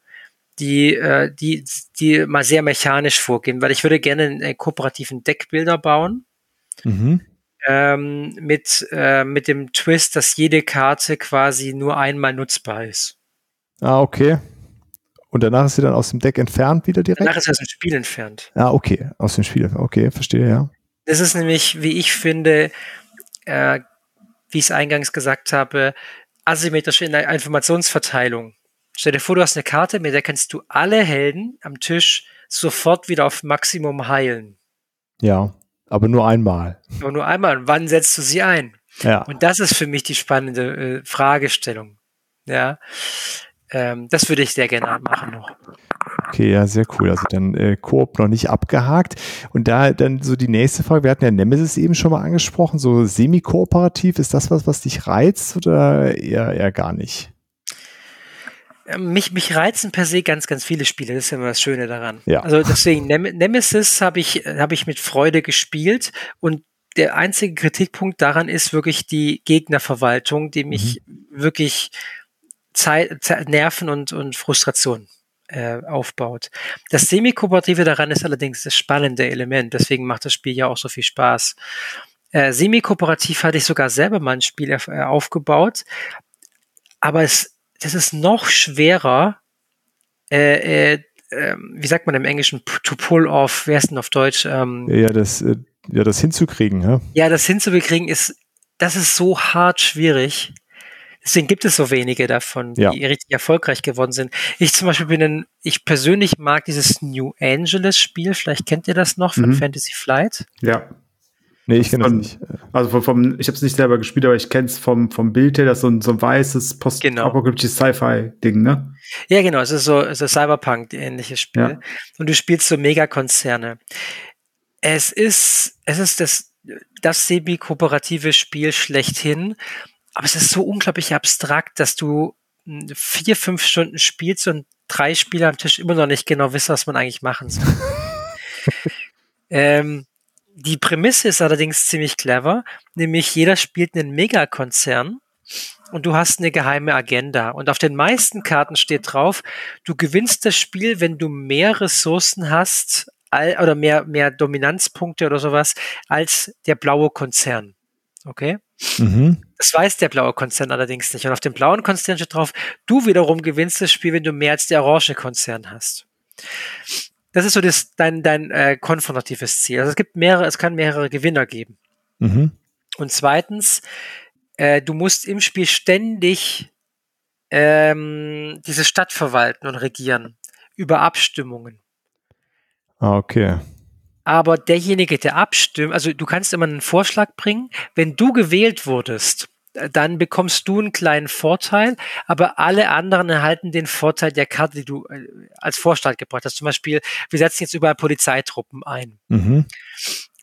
S3: die, äh, die, die mal sehr mechanisch vorgehen, weil ich würde gerne einen kooperativen Deckbilder bauen, Mhm. Ähm, mit, äh, mit dem Twist, dass jede Karte quasi nur einmal nutzbar ist.
S1: Ah, okay. Und danach ist sie dann aus dem Deck entfernt wieder direkt?
S3: Danach ist sie aus dem Spiel entfernt.
S1: Ah, okay. Aus dem Spiel. Okay, verstehe, ja.
S3: Das ist nämlich, wie ich finde, äh, wie ich es eingangs gesagt habe, asymmetrische Informationsverteilung. Stell dir vor, du hast eine Karte, mit der kannst du alle Helden am Tisch sofort wieder auf Maximum heilen.
S1: Ja. Aber nur einmal.
S3: Aber nur einmal. Und wann setzt du sie ein? Ja. Und das ist für mich die spannende äh, Fragestellung. Ja. Ähm, das würde ich sehr gerne machen noch.
S1: Okay, ja, sehr cool. Also dann äh, Koop noch nicht abgehakt. Und da dann so die nächste Frage, wir hatten ja Nemesis eben schon mal angesprochen, so semi-kooperativ, ist das was, was dich reizt oder eher, eher gar nicht?
S3: Ähm, mich, mich reizen per se ganz, ganz viele Spiele. Das ist ja immer das Schöne daran. Ja. Also deswegen, Nem Nemesis habe ich, hab ich mit Freude gespielt und der einzige Kritikpunkt daran ist wirklich die Gegnerverwaltung, die mich mhm. wirklich Zeit, Zeit, Nerven und, und Frustration äh, aufbaut. Das Semi-Kooperative daran ist allerdings das spannende Element, deswegen macht das Spiel ja auch so viel Spaß. Äh, Semi-Kooperativ hatte ich sogar selber mal ein Spiel äh, aufgebaut, aber es das ist noch schwerer, äh, äh, äh, wie sagt man im Englischen, to pull off, wer ist denn auf Deutsch? Ähm,
S1: ja, das, äh, ja, das hinzukriegen, ja.
S3: Ja, das hinzukriegen ist, das ist so hart schwierig. Deswegen gibt es so wenige davon, die ja. richtig erfolgreich geworden sind. Ich zum Beispiel bin ein, ich persönlich mag dieses New Angeles Spiel, vielleicht kennt ihr das noch von mhm. Fantasy Flight.
S2: Ja.
S1: Nee, ich kenne das nicht.
S2: Also vom, vom ich habe es nicht selber gespielt, aber ich kenne es vom, vom Bild her, das ist so ein, so ein weißes postapokalyptisches genau. Sci-Fi-Ding, ne?
S3: Ja, genau, es ist so, es ist Cyberpunk-ähnliches Spiel. Ja. Und du spielst so Megakonzerne. Es ist, es ist das, das semi-kooperative Spiel schlechthin, aber es ist so unglaublich abstrakt, dass du vier, fünf Stunden spielst und drei Spieler am Tisch immer noch nicht genau wissen, was man eigentlich machen soll. [LAUGHS] ähm, die Prämisse ist allerdings ziemlich clever, nämlich jeder spielt einen Megakonzern und du hast eine geheime Agenda. Und auf den meisten Karten steht drauf, du gewinnst das Spiel, wenn du mehr Ressourcen hast oder mehr, mehr Dominanzpunkte oder sowas als der blaue Konzern. Okay? Mhm. Das weiß der blaue Konzern allerdings nicht. Und auf dem blauen Konzern steht drauf, du wiederum gewinnst das Spiel, wenn du mehr als der orange Konzern hast. Das ist so das, dein, dein äh, konfrontatives Ziel. Also es gibt mehrere, es kann mehrere Gewinner geben. Mhm. Und zweitens, äh, du musst im Spiel ständig ähm, diese Stadt verwalten und regieren über Abstimmungen.
S1: Ah, okay.
S3: Aber derjenige, der abstimmt, also du kannst immer einen Vorschlag bringen, wenn du gewählt wurdest, dann bekommst du einen kleinen Vorteil, aber alle anderen erhalten den Vorteil der Karte, die du äh, als Vorschlag gebracht hast. Zum Beispiel, wir setzen jetzt überall Polizeitruppen ein. Mhm.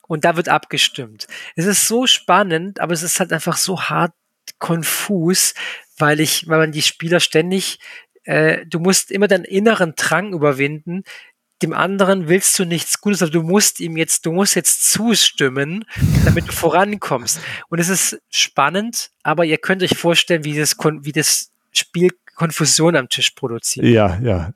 S3: Und da wird abgestimmt. Es ist so spannend, aber es ist halt einfach so hart konfus, weil ich, weil man die Spieler ständig, äh, du musst immer deinen inneren Drang überwinden, dem anderen willst du nichts Gutes, aber du musst ihm jetzt, du musst jetzt zustimmen, damit du vorankommst. Und es ist spannend, aber ihr könnt euch vorstellen, wie das, wie das Spiel Konfusion am Tisch produziert.
S1: Ja, ja.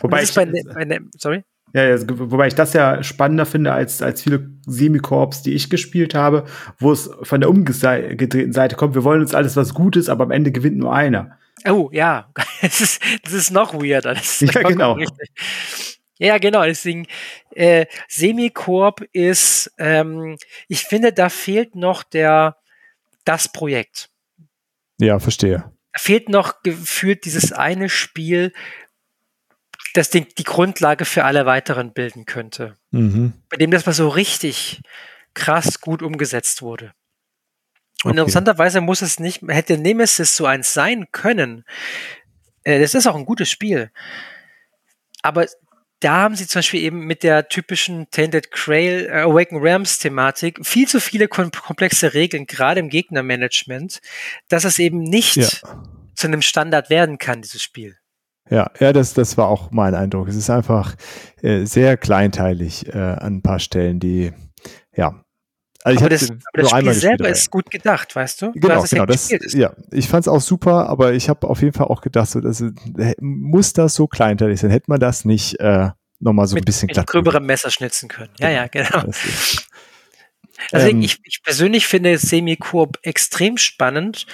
S2: Wobei ich, bei, ne, bei, ne, sorry? Ja, ja, wobei ich das ja spannender finde als, als viele Semikorps, die ich gespielt habe, wo es von der umgedrehten Seite kommt. Wir wollen uns alles was Gutes, aber am Ende gewinnt nur einer.
S3: Oh, ja. [LAUGHS] Das ist, das ist noch weirder. Das
S2: ja, genau.
S3: Ja, genau. Deswegen, äh, Semikorp ist, ähm, ich finde, da fehlt noch der, das Projekt.
S1: Ja, verstehe.
S3: Da fehlt noch gefühlt dieses eine Spiel, das die, die Grundlage für alle weiteren bilden könnte. Mhm. Bei dem das mal so richtig krass gut umgesetzt wurde. Und okay. interessanterweise muss es nicht, hätte Nemesis so eins sein können. Äh, das ist auch ein gutes Spiel. Aber da haben sie zum Beispiel eben mit der typischen Tainted Grail äh, Awaken Realms Thematik viel zu viele kom komplexe Regeln, gerade im Gegnermanagement, dass es eben nicht ja. zu einem Standard werden kann, dieses Spiel.
S1: Ja, ja, das, das war auch mein Eindruck. Es ist einfach äh, sehr kleinteilig äh, an ein paar Stellen, die, ja.
S3: Also aber, das, aber das Spiel selber gespielt, ist gut gedacht, weißt du?
S1: Genau, das genau. Das, ja, ich fand es auch super, aber ich habe auf jeden Fall auch gedacht, so, dass, muss das so kleinteilig sein? Hätte man das nicht äh, nochmal so
S3: mit,
S1: ein bisschen
S3: mit gröberem Messer schnitzen können. Ja, ja, genau. Also ähm, ich, ich persönlich finde Semi-Koop extrem spannend.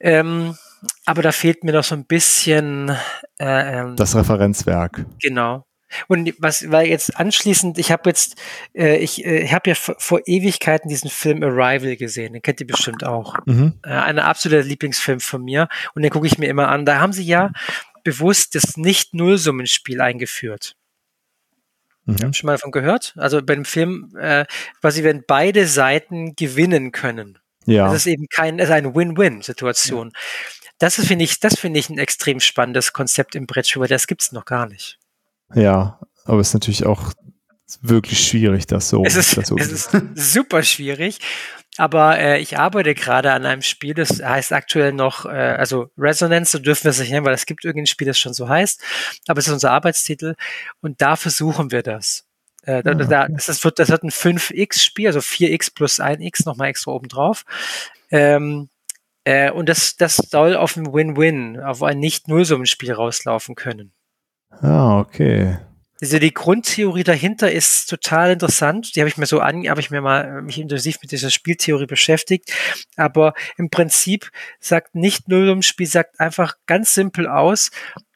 S3: Ähm, aber da fehlt mir noch so ein bisschen
S1: äh, ähm, das Referenzwerk.
S3: Genau. Und was war jetzt anschließend, ich habe jetzt, äh, ich, äh, ich habe ja vor Ewigkeiten diesen Film Arrival gesehen, den kennt ihr bestimmt auch. Mhm. Äh, ein absoluter Lieblingsfilm von mir und den gucke ich mir immer an. Da haben sie ja bewusst das Nicht-Nullsummenspiel eingeführt. Mhm. Habt schon mal davon gehört? Also bei dem Film, äh, quasi wenn beide Seiten gewinnen können. Ja. Das ist eben kein, es ist eine Win-Win-Situation. Ja. Das finde ich, das finde ich ein extrem spannendes Konzept im Brettspiel, weil das gibt es noch gar nicht.
S1: Ja, aber es ist natürlich auch wirklich schwierig, das so.
S3: Es ist,
S1: so
S3: es ist super schwierig. Aber äh, ich arbeite gerade an einem Spiel, das heißt aktuell noch, äh, also Resonance, so dürfen wir es nicht nennen, weil es gibt irgendein Spiel, das schon so heißt. Aber es ist unser Arbeitstitel und da versuchen wir das. Äh, da, ah, da, das, wird, das wird ein 5x-Spiel, also 4x plus 1x nochmal extra oben drauf. Ähm, äh, und das, das soll auf ein Win-Win, auf ein Nicht-Nullsummenspiel rauslaufen können.
S1: Ah, okay.
S3: Also die Grundtheorie dahinter ist total interessant. Die habe ich mir so an, habe ich mir mal mich intensiv mit dieser Spieltheorie beschäftigt. Aber im Prinzip sagt nicht Nullsummenspiel, sagt einfach ganz simpel aus,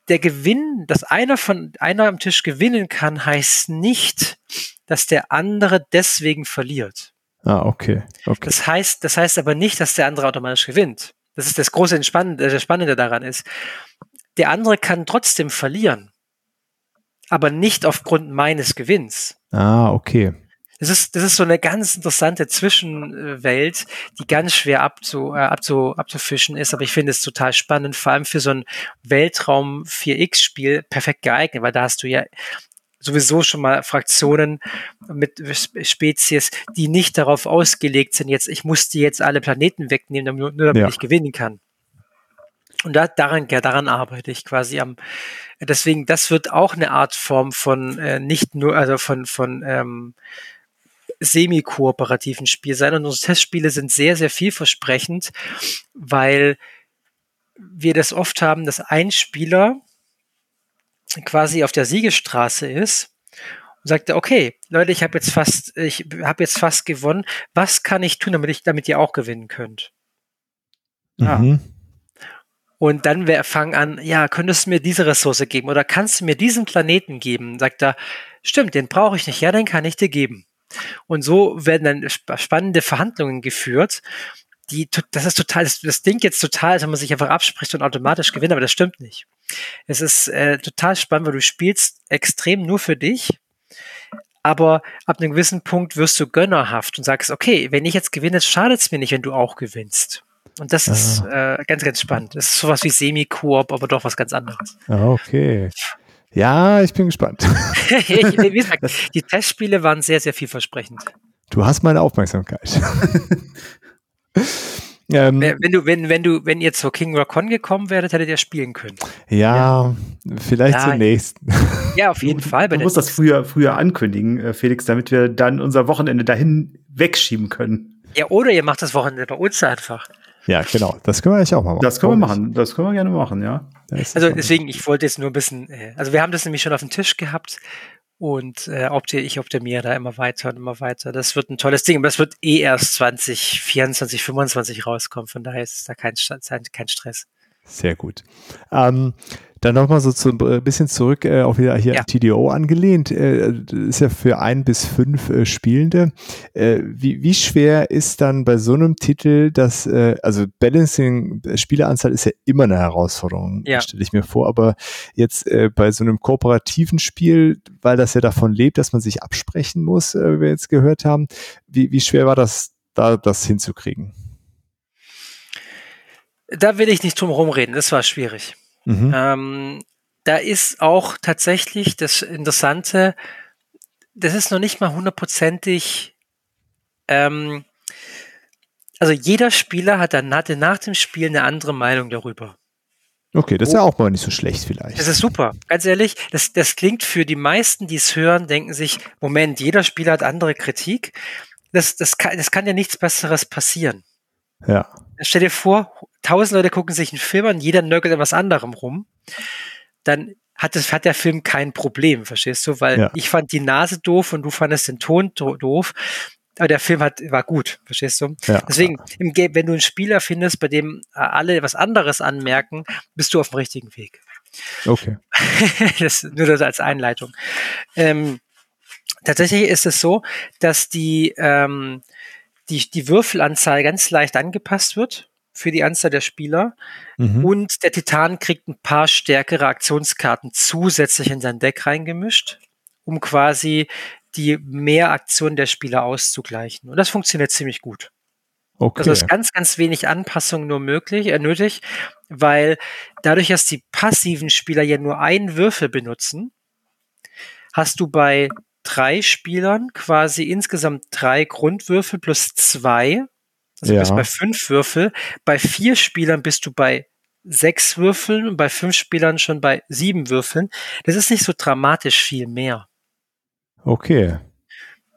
S3: der Gewinn, dass einer von einer am Tisch gewinnen kann, heißt nicht, dass der andere deswegen verliert.
S1: Ah, okay. okay.
S3: Das heißt, das heißt aber nicht, dass der andere automatisch gewinnt. Das ist das große Entspannende, äh, das Spannende daran ist. Der andere kann trotzdem verlieren. Aber nicht aufgrund meines Gewinns.
S1: Ah, okay.
S3: Das ist, das ist so eine ganz interessante Zwischenwelt, die ganz schwer abzu, äh, abzu, abzufischen ist. Aber ich finde es total spannend, vor allem für so ein Weltraum 4X-Spiel perfekt geeignet, weil da hast du ja sowieso schon mal Fraktionen mit Spezies, die nicht darauf ausgelegt sind, jetzt, ich muss die jetzt alle Planeten wegnehmen, nur, nur damit ja. ich gewinnen kann. Und da, daran, ja, daran arbeite ich quasi am, deswegen, das wird auch eine Art Form von, äh, nicht nur, also von, von, ähm, semi-kooperativen Spiel sein. Und unsere Testspiele sind sehr, sehr vielversprechend, weil wir das oft haben, dass ein Spieler quasi auf der Siegestraße ist und sagt, okay, Leute, ich habe jetzt fast, ich habe jetzt fast gewonnen. Was kann ich tun, damit ich, damit ihr auch gewinnen könnt? Mhm. Und dann fangen an, ja, könntest du mir diese Ressource geben oder kannst du mir diesen Planeten geben? Sagt er, stimmt, den brauche ich nicht. Ja, den kann ich dir geben. Und so werden dann spannende Verhandlungen geführt. Die, das ist total, das, das Ding jetzt total, als wenn man sich einfach abspricht und automatisch gewinnt, aber das stimmt nicht. Es ist äh, total spannend, weil du spielst extrem nur für dich, aber ab einem gewissen Punkt wirst du gönnerhaft und sagst, okay, wenn ich jetzt gewinne, schadet es mir nicht, wenn du auch gewinnst. Und das ist äh, ganz, ganz spannend. Das ist sowas wie Semi-Koop, aber doch was ganz anderes.
S1: Ah, okay. Ja, ich bin gespannt.
S3: ich, [LAUGHS] wie [LAUGHS] gesagt, die Testspiele waren sehr, sehr vielversprechend.
S1: Du hast meine Aufmerksamkeit. [LAUGHS]
S3: Ähm, wenn du, wenn, wenn du, wenn ihr zur King Rock Con gekommen wäret, hättet ihr spielen können.
S1: Ja, ja. vielleicht ja, zunächst.
S3: Ja, auf jeden Fall.
S2: Du musst das früher, früher ankündigen, äh, Felix, damit wir dann unser Wochenende dahin wegschieben können.
S3: Ja, oder ihr macht das Wochenende bei uns einfach.
S1: Ja, genau. Das können wir eigentlich auch mal machen.
S2: Das können wir machen. Das können wir gerne machen, ja.
S3: Also deswegen, ich wollte jetzt nur ein bisschen, äh, also wir haben das nämlich schon auf dem Tisch gehabt und äh, ich optimiere da immer weiter und immer weiter. Das wird ein tolles Ding. Aber das wird eh erst 2024, 25 rauskommen. Von daher ist da kein, kein Stress.
S1: Sehr gut. Ähm, dann nochmal so ein äh, bisschen zurück, äh, auch wieder hier ja. TDO angelehnt. Äh, ist ja für ein bis fünf äh, Spielende. Äh, wie, wie schwer ist dann bei so einem Titel das, äh, also Balancing, Spieleranzahl ist ja immer eine Herausforderung, ja. stelle ich mir vor. Aber jetzt bei so einem kooperativen Spiel, weil das ja davon lebt, dass man sich absprechen muss, wie wir jetzt gehört haben, wie, wie schwer war das, da das hinzukriegen?
S3: Da will ich nicht drum rumreden, das war schwierig. Mhm. Ähm, da ist auch tatsächlich das Interessante, das ist noch nicht mal hundertprozentig, ähm, also jeder Spieler hat dann hatte nach dem Spiel eine andere Meinung darüber.
S1: Okay, das ist ja auch mal nicht so schlecht vielleicht.
S3: Das ist super. Ganz ehrlich, das, das klingt für die meisten, die es hören, denken sich, Moment, jeder Spieler hat andere Kritik. Das, das, kann, das kann ja nichts Besseres passieren.
S1: Ja.
S3: Stell dir vor, tausend Leute gucken sich einen Film an, jeder nörgelt an was anderem rum. Dann hat, das, hat der Film kein Problem, verstehst du? Weil ja. ich fand die Nase doof und du fandest den Ton doof. Aber der Film hat, war gut, verstehst du? Ja. Deswegen, im wenn du einen Spieler findest, bei dem alle was anderes anmerken, bist du auf dem richtigen Weg.
S1: Okay. [LAUGHS]
S3: das, nur das als Einleitung. Ähm, tatsächlich ist es so, dass die, ähm, die, die Würfelanzahl ganz leicht angepasst wird für die Anzahl der Spieler. Mhm. Und der Titan kriegt ein paar stärkere Aktionskarten zusätzlich in sein Deck reingemischt, um quasi die Mehraktion der Spieler auszugleichen. Und das funktioniert ziemlich gut. Okay. Also ist ganz, ganz wenig Anpassung nur möglich, äh, nötig, weil dadurch, dass die passiven Spieler ja nur einen Würfel benutzen, hast du bei drei Spielern quasi insgesamt drei Grundwürfel plus zwei. Also ja. bist bei fünf Würfel. Bei vier Spielern bist du bei sechs Würfeln und bei fünf Spielern schon bei sieben Würfeln. Das ist nicht so dramatisch viel mehr.
S1: Okay.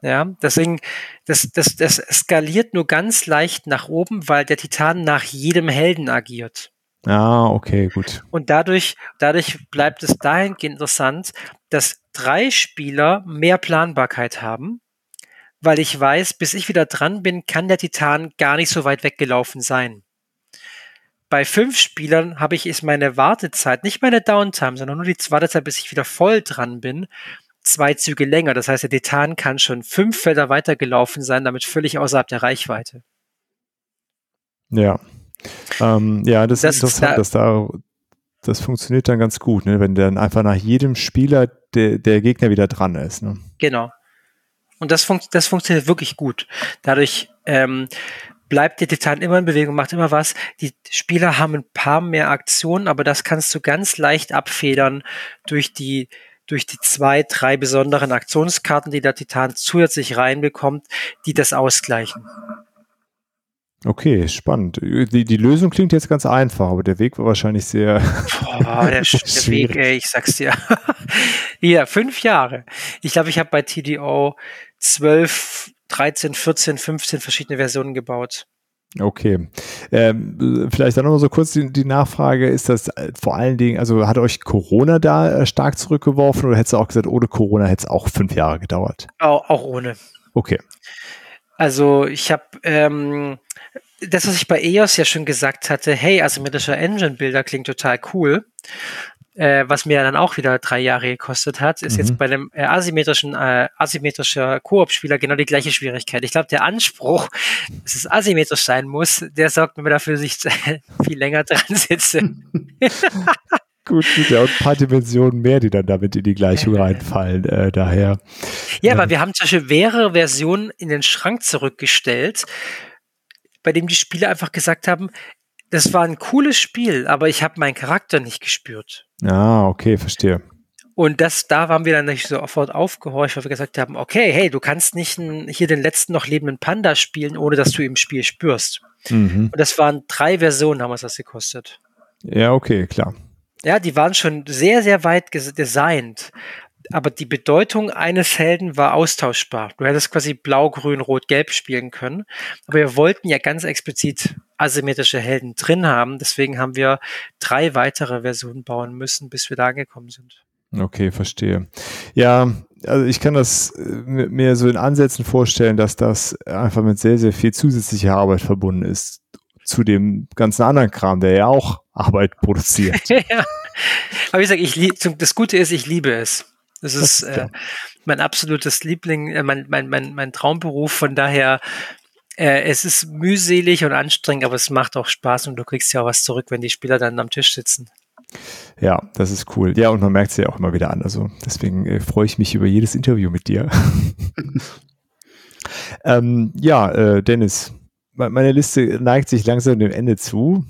S3: Ja, deswegen, das, das, das skaliert nur ganz leicht nach oben, weil der Titan nach jedem Helden agiert.
S1: Ah, okay, gut.
S3: Und dadurch, dadurch bleibt es dahingehend interessant, dass drei Spieler mehr Planbarkeit haben, weil ich weiß, bis ich wieder dran bin, kann der Titan gar nicht so weit weggelaufen sein. Bei fünf Spielern habe ich ist meine Wartezeit, nicht meine Downtime, sondern nur die Wartezeit, bis ich wieder voll dran bin, zwei Züge länger. Das heißt, der Titan kann schon fünf Felder weitergelaufen sein, damit völlig außerhalb der Reichweite.
S1: Ja. Ähm, ja, das, das ist interessant, da, dass da das funktioniert dann ganz gut, ne? wenn dann einfach nach jedem Spieler der, der Gegner wieder dran ist. Ne?
S3: Genau. Und das, fun das funktioniert wirklich gut. Dadurch ähm, bleibt der Titan immer in Bewegung, macht immer was. Die Spieler haben ein paar mehr Aktionen, aber das kannst du ganz leicht abfedern durch die durch die zwei, drei besonderen Aktionskarten, die der Titan zusätzlich reinbekommt, die das ausgleichen.
S1: Okay, spannend. Die, die Lösung klingt jetzt ganz einfach, aber der Weg war wahrscheinlich sehr.
S3: Boah, der, [LAUGHS] der Weg, ey, ich sag's dir. [LAUGHS] ja, fünf Jahre. Ich glaube, ich habe bei TDO zwölf, 13, 14, 15 verschiedene Versionen gebaut.
S1: Okay. Ähm, vielleicht dann noch so kurz die, die, Nachfrage, ist das äh, vor allen Dingen, also hat euch Corona da äh, stark zurückgeworfen oder hättest du auch gesagt, ohne Corona hätte es auch fünf Jahre gedauert?
S3: Auch, auch ohne.
S1: Okay.
S3: Also ich habe ähm, das, was ich bei EOS ja schon gesagt hatte, hey, asymmetrischer Engine-Builder klingt total cool. Äh, was mir dann auch wieder drei Jahre gekostet hat, ist mhm. jetzt bei dem äh, asymmetrischen, äh, asymmetrischer Koop-Spieler genau die gleiche Schwierigkeit. Ich glaube, der Anspruch, dass es asymmetrisch sein muss, der sorgt mir dafür, dass ich [LAUGHS] viel länger dran sitze. [LAUGHS] [LAUGHS]
S1: Gut, gut, ja, und ein paar Dimensionen mehr, die dann damit in die Gleichung reinfallen, äh, daher.
S3: Ja, aber wir haben zum Beispiel mehrere Versionen in den Schrank zurückgestellt, bei dem die Spieler einfach gesagt haben, das war ein cooles Spiel, aber ich habe meinen Charakter nicht gespürt.
S1: Ah, okay, verstehe.
S3: Und das, da waren wir dann nicht sofort aufgehorcht, weil wir gesagt haben, okay, hey, du kannst nicht hier den letzten noch lebenden Panda spielen, ohne dass du im Spiel spürst. Mhm. Und das waren drei Versionen, haben wir das gekostet.
S1: Ja, okay, klar.
S3: Ja, die waren schon sehr, sehr weit designt. Aber die Bedeutung eines Helden war austauschbar. Du hättest quasi blau, grün, rot, gelb spielen können. Aber wir wollten ja ganz explizit asymmetrische Helden drin haben. Deswegen haben wir drei weitere Versionen bauen müssen, bis wir da angekommen sind.
S1: Okay, verstehe. Ja, also ich kann das äh, mir so in Ansätzen vorstellen, dass das einfach mit sehr, sehr viel zusätzlicher Arbeit verbunden ist zu dem ganzen anderen Kram, der ja auch Arbeit produziert. [LAUGHS] ja.
S3: Aber ich sage, ich das Gute ist, ich liebe es. Das ist äh, mein absolutes Liebling, äh, mein, mein, mein, mein Traumberuf. Von daher, äh, es ist mühselig und anstrengend, aber es macht auch Spaß und du kriegst ja auch was zurück, wenn die Spieler dann am Tisch sitzen.
S1: Ja, das ist cool. Ja, und man merkt es ja auch immer wieder an. Also deswegen äh, freue ich mich über jedes Interview mit dir. [LAUGHS] ähm, ja, äh, Dennis, meine Liste neigt sich langsam dem Ende zu.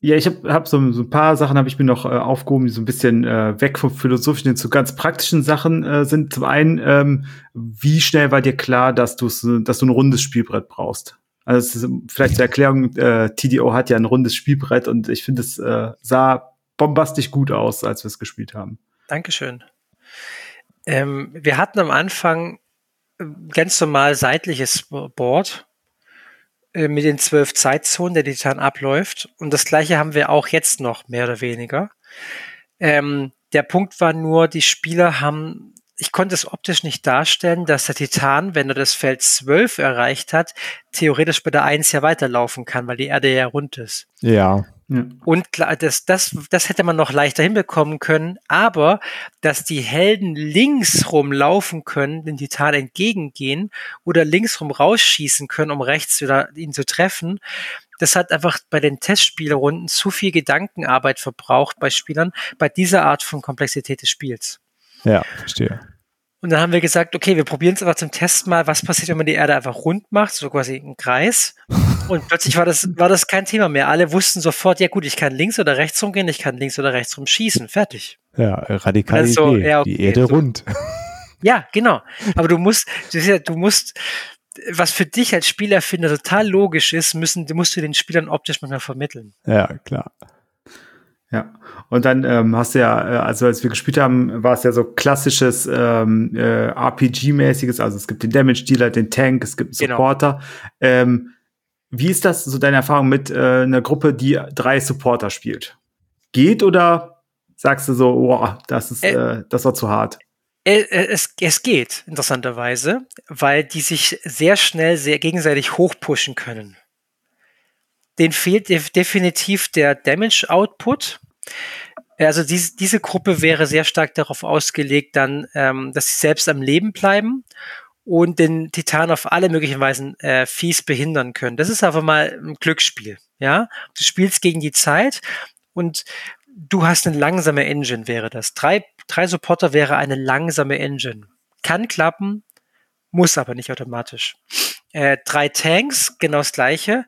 S2: Ja, ich habe hab so, so ein paar Sachen habe ich mir noch äh, aufgehoben, die so ein bisschen äh, weg vom philosophischen zu ganz praktischen Sachen äh, sind. Zum einen, ähm, wie schnell war dir klar, dass du dass du ein rundes Spielbrett brauchst? Also ist, vielleicht zur Erklärung, äh, TDO hat ja ein rundes Spielbrett und ich finde es äh, sah bombastisch gut aus, als wir es gespielt haben.
S3: Dankeschön. Ähm, wir hatten am Anfang äh, ganz normal seitliches Board äh, mit den zwölf Zeitzonen, der Titan abläuft. Und das gleiche haben wir auch jetzt noch, mehr oder weniger. Ähm, der Punkt war nur, die Spieler haben, ich konnte es optisch nicht darstellen, dass der Titan, wenn er das Feld 12 erreicht hat, theoretisch bei der 1 ja weiterlaufen kann, weil die Erde ja rund ist.
S1: Ja.
S3: Ja. Und klar, das, das, das hätte man noch leichter hinbekommen können, aber dass die Helden links rum laufen können, den Titan entgegengehen oder links rum rausschießen können, um rechts wieder ihn zu treffen, das hat einfach bei den Testspielrunden zu viel Gedankenarbeit verbraucht bei Spielern bei dieser Art von Komplexität des Spiels.
S1: Ja, verstehe.
S3: Und dann haben wir gesagt, okay, wir probieren es aber zum Test mal, was passiert, wenn man die Erde einfach rund macht, so quasi einen Kreis. Und plötzlich war das, war das kein Thema mehr. Alle wussten sofort, ja gut, ich kann links oder rechts rumgehen, ich kann links oder rechts rum schießen, fertig.
S1: Ja, radikal also, Idee. Ja, okay, die Erde so. rund.
S3: Ja, genau. Aber du musst, du musst, was für dich als Spielerfinder total logisch ist, müssen, musst du den Spielern optisch manchmal vermitteln.
S1: Ja, klar.
S2: Ja, und dann ähm, hast du ja, äh, also als wir gespielt haben, war es ja so klassisches ähm, äh, RPG-mäßiges, also es gibt den Damage-Dealer, den Tank, es gibt einen genau. Supporter. Genau. Ähm, wie ist das so deine Erfahrung mit äh, einer Gruppe, die drei Supporter spielt? Geht oder sagst du so, oh, das ist, äh, das war zu hart?
S3: Äh, äh, es, es geht, interessanterweise, weil die sich sehr schnell sehr gegenseitig hochpushen können den fehlt definitiv der Damage Output. Also diese, diese Gruppe wäre sehr stark darauf ausgelegt, dann, ähm, dass sie selbst am Leben bleiben und den Titan auf alle möglichen Weisen äh, fies behindern können. Das ist einfach mal ein Glücksspiel. Ja, du spielst gegen die Zeit und du hast eine langsame Engine, wäre das. Drei, drei Supporter wäre eine langsame Engine. Kann klappen, muss aber nicht automatisch. Äh, drei Tanks, genau das gleiche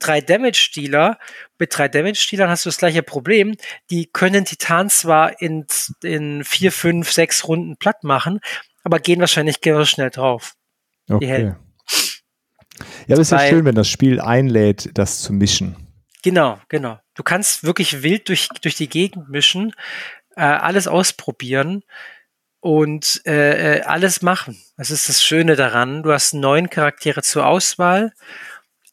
S3: drei Damage-Dealer. Mit drei Damage-Dealern hast du das gleiche Problem. Die können Titan zwar in, in vier, fünf, sechs Runden platt machen, aber gehen wahrscheinlich genauso schnell drauf.
S1: Okay. Ja, es ist ja schön, wenn das Spiel einlädt, das zu mischen.
S3: Genau, genau. Du kannst wirklich wild durch, durch die Gegend mischen, äh, alles ausprobieren und äh, äh alles machen. Das ist das Schöne daran. Du hast neun Charaktere zur Auswahl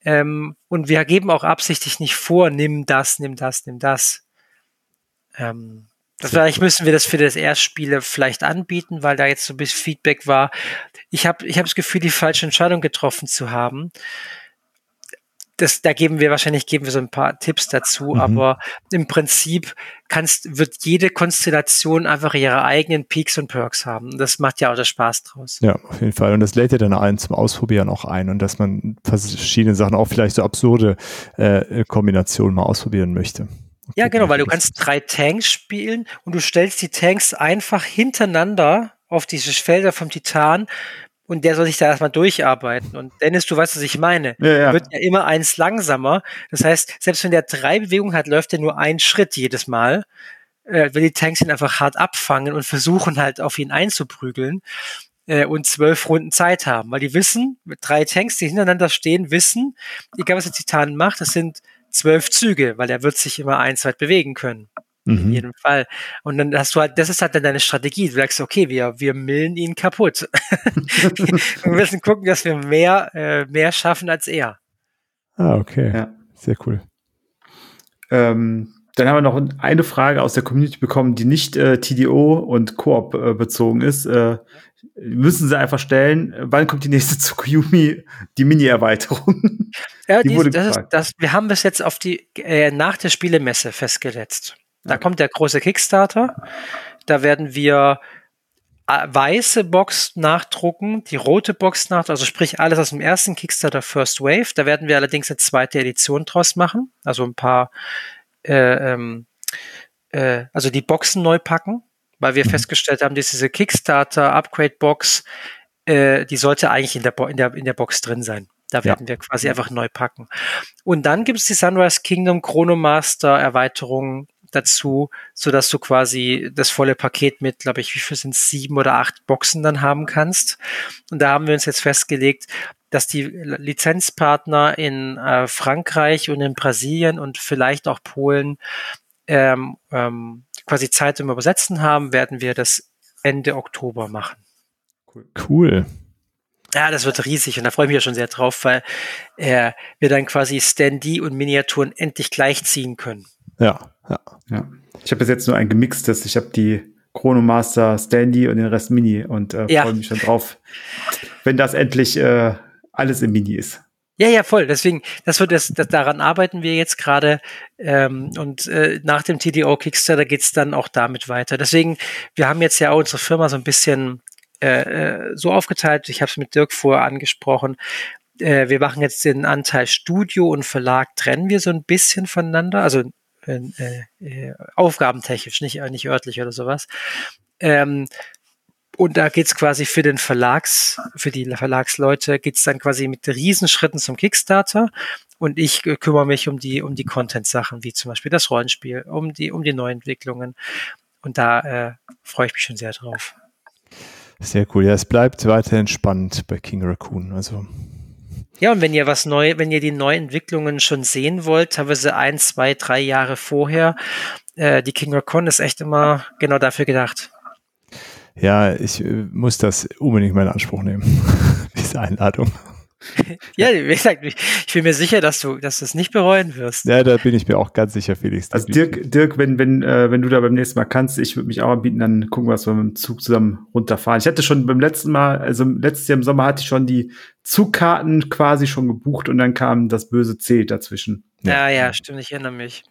S3: ähm, und wir geben auch absichtlich nicht vor, nimm das, nimm das, nimm das. Ähm, das vielleicht müssen wir das für das Erstspiele vielleicht anbieten, weil da jetzt so ein bisschen Feedback war. Ich habe ich hab das Gefühl, die falsche Entscheidung getroffen zu haben das, da geben wir wahrscheinlich geben wir so ein paar Tipps dazu, mhm. aber im Prinzip kannst, wird jede Konstellation einfach ihre eigenen Peaks und Perks haben. Das macht ja auch das Spaß draus.
S1: Ja, auf jeden Fall. Und das lädt ja dann einen zum Ausprobieren auch ein und dass man verschiedene Sachen, auch vielleicht so absurde äh, Kombinationen mal ausprobieren möchte.
S3: Okay, ja, genau, weil du kannst drei Tanks spielen und du stellst die Tanks einfach hintereinander auf diese Felder vom Titan und der soll sich da erstmal durcharbeiten. Und Dennis, du weißt, was ich meine. Ja, ja. Wird ja immer eins langsamer. Das heißt, selbst wenn der drei Bewegungen hat, läuft er nur einen Schritt jedes Mal. äh, weil die Tanks ihn einfach hart abfangen und versuchen halt auf ihn einzuprügeln äh, und zwölf Runden Zeit haben, weil die wissen, mit drei Tanks, die hintereinander stehen, wissen, egal was der Titan macht, das sind zwölf Züge, weil er wird sich immer eins weit bewegen können. Mhm. In jedem Fall. Und dann hast du halt, das ist halt dann deine Strategie. Du sagst, okay, wir, wir millen ihn kaputt. [LAUGHS] wir müssen gucken, dass wir mehr, äh, mehr schaffen als er.
S1: Ah, okay. Ja. Sehr cool.
S2: Ähm, dann haben wir noch eine Frage aus der Community bekommen, die nicht äh, TDO und Koop äh, bezogen ist. Äh, müssen sie einfach stellen, wann kommt die nächste [LAUGHS] Tsukuyomi, die Mini-Erweiterung?
S3: Ja, die, die das ist, das, wir haben das jetzt auf die, äh, nach der Spielemesse festgesetzt. Da okay. kommt der große Kickstarter. Da werden wir äh, weiße Box nachdrucken, die rote Box nachdrucken, also sprich alles aus dem ersten Kickstarter First Wave. Da werden wir allerdings eine zweite Edition draus machen, also ein paar, äh, ähm, äh, also die Boxen neu packen, weil wir mhm. festgestellt haben, dass diese Kickstarter Upgrade Box, äh, die sollte eigentlich in der, Bo in der, in der Box drin sein. Da werden ja. wir quasi einfach neu packen. Und dann gibt es die Sunrise Kingdom Chronomaster Erweiterung dazu, so dass du quasi das volle Paket mit, glaube ich, wie viel sind sieben oder acht Boxen dann haben kannst. Und da haben wir uns jetzt festgelegt, dass die Lizenzpartner in äh, Frankreich und in Brasilien und vielleicht auch Polen ähm, ähm, quasi Zeit zum Übersetzen haben, werden wir das Ende Oktober machen.
S1: Cool.
S3: Ja, das wird riesig und da freue ich mich ja schon sehr drauf, weil äh, wir dann quasi Standy und Miniaturen endlich gleichziehen können.
S1: Ja, ja.
S2: ja. Ich habe bis jetzt nur ein gemixtes. Ich habe die Chronomaster Standy und den Rest Mini und äh, ja. freue mich schon drauf, wenn das endlich äh, alles im Mini ist.
S3: Ja, ja, voll. Deswegen, das wird das, das daran arbeiten wir jetzt gerade. Ähm, und äh, nach dem TDO Kickstarter geht's dann auch damit weiter. Deswegen, wir haben jetzt ja auch unsere Firma so ein bisschen äh, äh so aufgeteilt. Ich habe es mit Dirk vorher angesprochen. Äh, wir machen jetzt den Anteil Studio und Verlag trennen wir so ein bisschen voneinander. Also äh, äh, aufgabentechnisch, nicht, nicht örtlich oder sowas. Ähm, und da geht's quasi für den Verlags, für die Verlagsleute geht's dann quasi mit Riesenschritten zum Kickstarter. Und ich kümmere mich um die, um die Content-Sachen, wie zum Beispiel das Rollenspiel, um die, um die Neuentwicklungen. Und da äh, freue ich mich schon sehr drauf.
S1: Sehr cool. Ja, es bleibt weiterhin spannend bei King Raccoon. Also
S3: ja, und wenn ihr was neu, wenn ihr die Neuentwicklungen schon sehen wollt, teilweise ein, zwei, drei Jahre vorher, äh, die King Raccoon ist echt immer genau dafür gedacht.
S1: Ja, ich äh, muss das unbedingt mal in Anspruch nehmen, [LAUGHS] diese Einladung.
S3: Ja, wie gesagt, ich, bin mir sicher, dass du, dass du es nicht bereuen wirst.
S1: Ja, da bin ich mir auch ganz sicher, Felix.
S2: Also Dirk, Dirk, wenn, wenn, äh, wenn du da beim nächsten Mal kannst, ich würde mich auch anbieten, dann gucken wir, was wir mit dem Zug zusammen runterfahren. Ich hatte schon beim letzten Mal, also letztes Jahr im Sommer hatte ich schon die Zugkarten quasi schon gebucht und dann kam das böse C dazwischen.
S3: Ja, ja, ja stimmt, ich erinnere mich.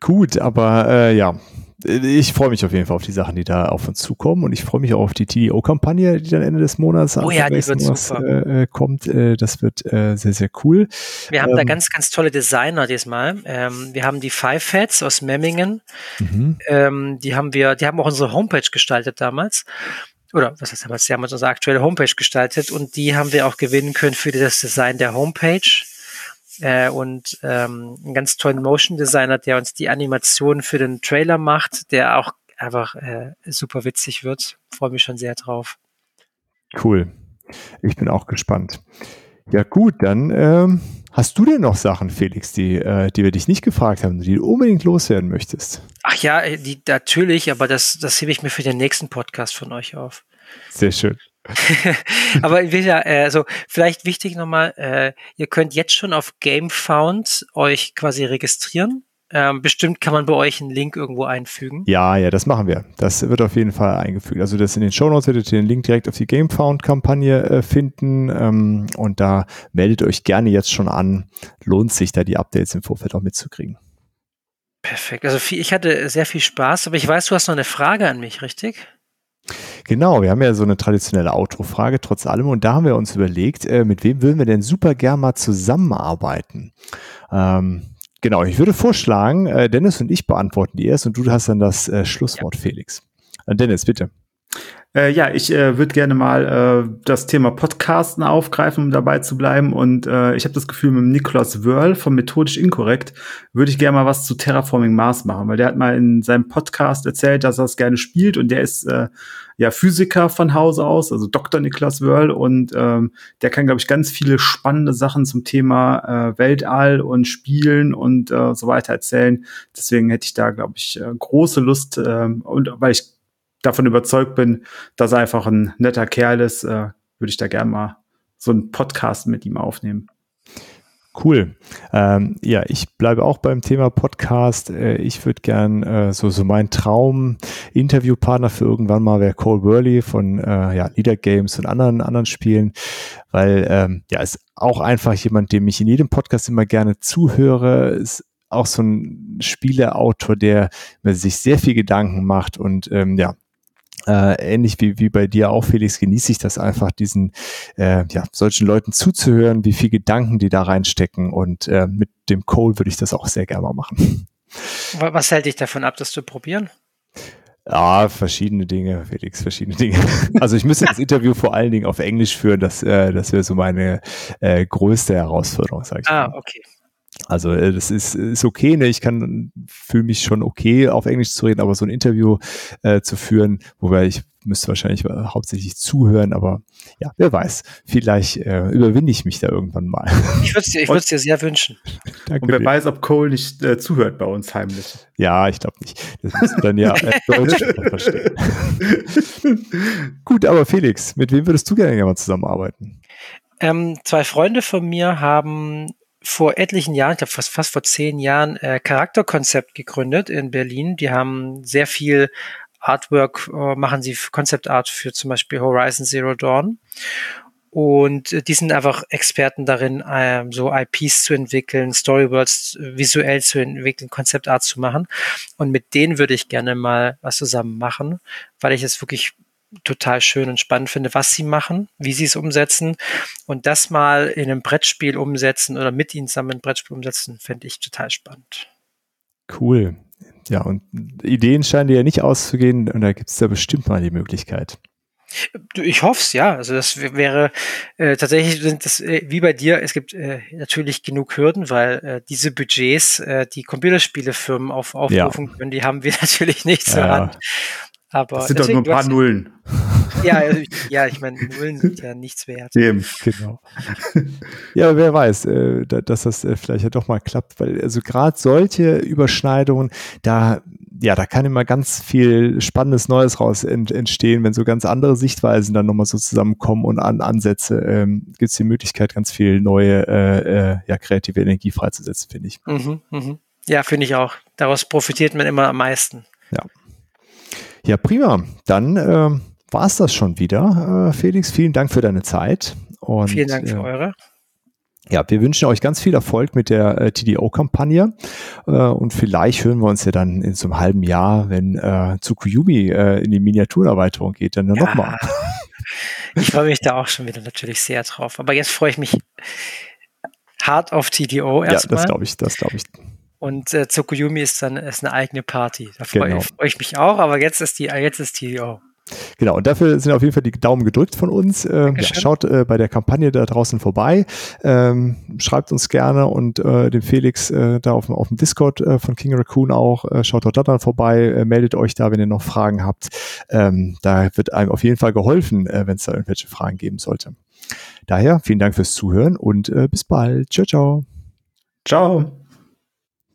S1: Gut, aber äh, ja, ich freue mich auf jeden Fall auf die Sachen, die da auf uns zukommen und ich freue mich auch auf die TDO-Kampagne, die dann Ende des Monats
S3: oh ja, die wird super.
S1: Äh, kommt. Äh, das wird äh, sehr, sehr cool.
S3: Wir haben ähm, da ganz, ganz tolle Designer diesmal. Ähm, wir haben die Five Heads aus Memmingen. Mhm. Ähm, die haben wir, die haben auch unsere Homepage gestaltet damals. Oder was heißt damals? Die haben unsere aktuelle Homepage gestaltet und die haben wir auch gewinnen können für das Design der Homepage äh, und ähm, einen ganz tollen Motion Designer, der uns die Animation für den Trailer macht, der auch einfach äh, super witzig wird. Freue mich schon sehr drauf.
S1: Cool. Ich bin auch gespannt. Ja gut, dann ähm, hast du denn noch Sachen, Felix, die, äh, die wir dich nicht gefragt haben, die du unbedingt loswerden möchtest?
S3: Ach ja, die, natürlich, aber das, das hebe ich mir für den nächsten Podcast von euch auf.
S1: Sehr schön. [LAUGHS]
S3: Aber ja, äh, also vielleicht wichtig nochmal, äh, ihr könnt jetzt schon auf GameFound euch quasi registrieren. Ähm, bestimmt kann man bei euch einen Link irgendwo einfügen.
S1: Ja, ja, das machen wir. Das wird auf jeden Fall eingefügt. Also das in den Show Notes werdet ihr den Link direkt auf die GameFound-Kampagne äh, finden. Ähm, und da meldet euch gerne jetzt schon an. Lohnt sich da die Updates im Vorfeld auch mitzukriegen.
S3: Perfekt. Also viel, ich hatte sehr viel Spaß, aber ich weiß, du hast noch eine Frage an mich, richtig?
S1: Genau, wir haben ja so eine traditionelle Outro-Frage trotz allem und da haben wir uns überlegt, äh, mit wem würden wir denn super gern mal zusammenarbeiten? Ähm, genau, ich würde vorschlagen, äh, Dennis und ich beantworten die erst und du hast dann das äh, Schlusswort, ja. Felix. Äh, Dennis, bitte.
S2: Äh, ja, ich äh, würde gerne mal äh, das Thema Podcasten aufgreifen, um dabei zu bleiben. Und äh, ich habe das Gefühl, mit Nikolaus Wörl von Methodisch Inkorrekt würde ich gerne mal was zu Terraforming Mars machen, weil der hat mal in seinem Podcast erzählt, dass er es gerne spielt und der ist äh, ja Physiker von Hause aus, also Dr. Nikolaus Wörl und ähm, der kann, glaube ich, ganz viele spannende Sachen zum Thema äh, Weltall und Spielen und äh, so weiter erzählen. Deswegen hätte ich da, glaube ich, äh, große Lust äh, und weil ich davon überzeugt bin, dass er einfach ein netter Kerl ist, äh, würde ich da gerne mal so einen Podcast mit ihm aufnehmen.
S1: Cool. Ähm, ja, ich bleibe auch beim Thema Podcast. Äh, ich würde gern äh, so, so mein Traum-Interviewpartner für irgendwann mal wäre Cole Burley von äh, ja, Leader Games und anderen, anderen Spielen, weil ähm, ja, ist auch einfach jemand, dem ich in jedem Podcast immer gerne zuhöre. Ist auch so ein Spieleautor, der sich sehr viel Gedanken macht und ähm, ja, äh, ähnlich wie, wie bei dir auch, Felix, genieße ich das einfach, diesen äh, ja, solchen Leuten zuzuhören, wie viel Gedanken die da reinstecken. Und äh, mit dem Cole würde ich das auch sehr gerne mal machen.
S3: Was hält dich davon ab, das zu probieren?
S1: Ja, verschiedene Dinge, Felix, verschiedene Dinge. [LAUGHS] Also ich müsste das Interview vor allen Dingen auf Englisch führen, das, äh, das wäre so meine äh, größte Herausforderung, sage ich.
S3: Ah, mal. okay.
S1: Also äh, das ist, ist okay, ne? ich kann fühle mich schon okay, auf Englisch zu reden, aber so ein Interview äh, zu führen, wobei ich müsste wahrscheinlich hauptsächlich zuhören, aber ja, wer weiß, vielleicht äh, überwinde ich mich da irgendwann mal.
S3: Ich würde es dir, ich [LAUGHS] dir sehr wünschen.
S2: Danke Und wer dir. weiß, ob Cole nicht äh, zuhört bei uns heimlich.
S1: Ja, ich glaube nicht. Das müsste dann ja äh, Deutsch [LAUGHS] verstehen. Gut, aber Felix, mit wem würdest du gerne mal zusammenarbeiten?
S3: Ähm, zwei Freunde von mir haben vor etlichen Jahren, ich glaube fast, fast vor zehn Jahren, äh, Charakterkonzept gegründet in Berlin. Die haben sehr viel Artwork, äh, machen sie Concept Art für zum Beispiel Horizon Zero Dawn. Und äh, die sind einfach Experten darin, äh, so IPs zu entwickeln, Storyworlds visuell zu entwickeln, Concept Art zu machen. Und mit denen würde ich gerne mal was zusammen machen, weil ich es wirklich total schön und spannend finde, was sie machen, wie sie es umsetzen und das mal in einem Brettspiel umsetzen oder mit ihnen zusammen ein Brettspiel umsetzen, fände ich total spannend.
S1: Cool. Ja, und Ideen scheinen dir ja nicht auszugehen und da gibt es ja bestimmt mal die Möglichkeit.
S3: Ich hoffe es, ja. Also das wäre äh, tatsächlich sind das äh, wie bei dir. Es gibt äh, natürlich genug Hürden, weil äh, diese Budgets, äh, die Computerspielefirmen auf, aufrufen ja. können, die haben wir [LAUGHS] natürlich nicht zur ja. Hand. Aber
S2: das sind doch nur ein paar Nullen. [LAUGHS]
S3: Ja, also ja, ich meine, Nullen sind ja nichts wert.
S1: Eben, genau. [LAUGHS] ja, wer weiß, äh, dass das äh, vielleicht ja doch mal klappt, weil also gerade solche Überschneidungen, da ja, da kann immer ganz viel spannendes Neues raus ent entstehen, wenn so ganz andere Sichtweisen dann nochmal so zusammenkommen und an Ansätze ähm, gibt es die Möglichkeit, ganz viel neue, äh, äh, ja, kreative Energie freizusetzen, finde ich.
S3: Mhm, mh. Ja, finde ich auch. Daraus profitiert man immer am meisten.
S1: Ja. Ja, prima. Dann äh, war es das schon wieder, äh, Felix. Vielen Dank für deine Zeit.
S3: Und, Vielen Dank für äh, eure.
S1: Ja, wir wünschen euch ganz viel Erfolg mit der äh, TDO-Kampagne äh, und vielleicht hören wir uns ja dann in so einem halben Jahr, wenn äh, Tsukuyumi äh, in die Miniaturerweiterung geht, dann ja. nochmal.
S3: Ich freue mich da auch schon wieder natürlich sehr drauf. Aber jetzt freue ich mich hart auf TDO erstmal.
S1: Ja, das glaube ich, das glaube ich.
S3: Und äh, Tsukuyumi ist dann ist eine eigene Party. Da freue genau. freu ich mich auch, aber jetzt ist die, jetzt ist die, oh.
S1: Genau, und dafür sind auf jeden Fall die Daumen gedrückt von uns. Ähm, ja, schaut äh, bei der Kampagne da draußen vorbei. Ähm, schreibt uns gerne und äh, dem Felix äh, da auf, auf dem Discord äh, von King Raccoon auch. Äh, schaut dort dann vorbei, äh, meldet euch da, wenn ihr noch Fragen habt. Ähm, da wird einem auf jeden Fall geholfen, äh, wenn es da irgendwelche Fragen geben sollte. Daher vielen Dank fürs Zuhören und äh, bis bald. Ciao, ciao.
S2: Ciao.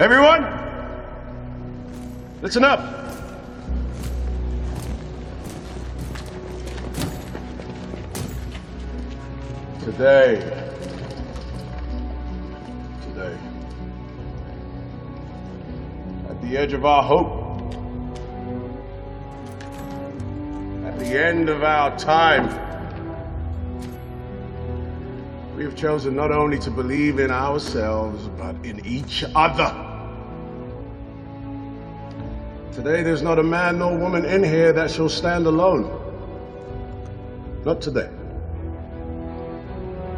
S4: Everyone, listen up. Today, today, at the edge of our hope, at the end of our time. We have chosen not only to believe in ourselves, but in each other. Today, there's not a man nor woman in here that shall stand alone. Not today.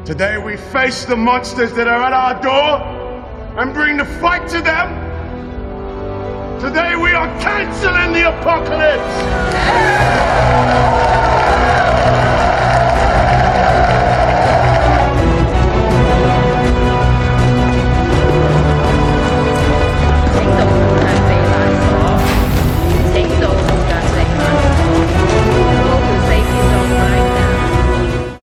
S4: Today, we face the monsters that are at our door and bring the fight to them. Today, we are canceling the apocalypse.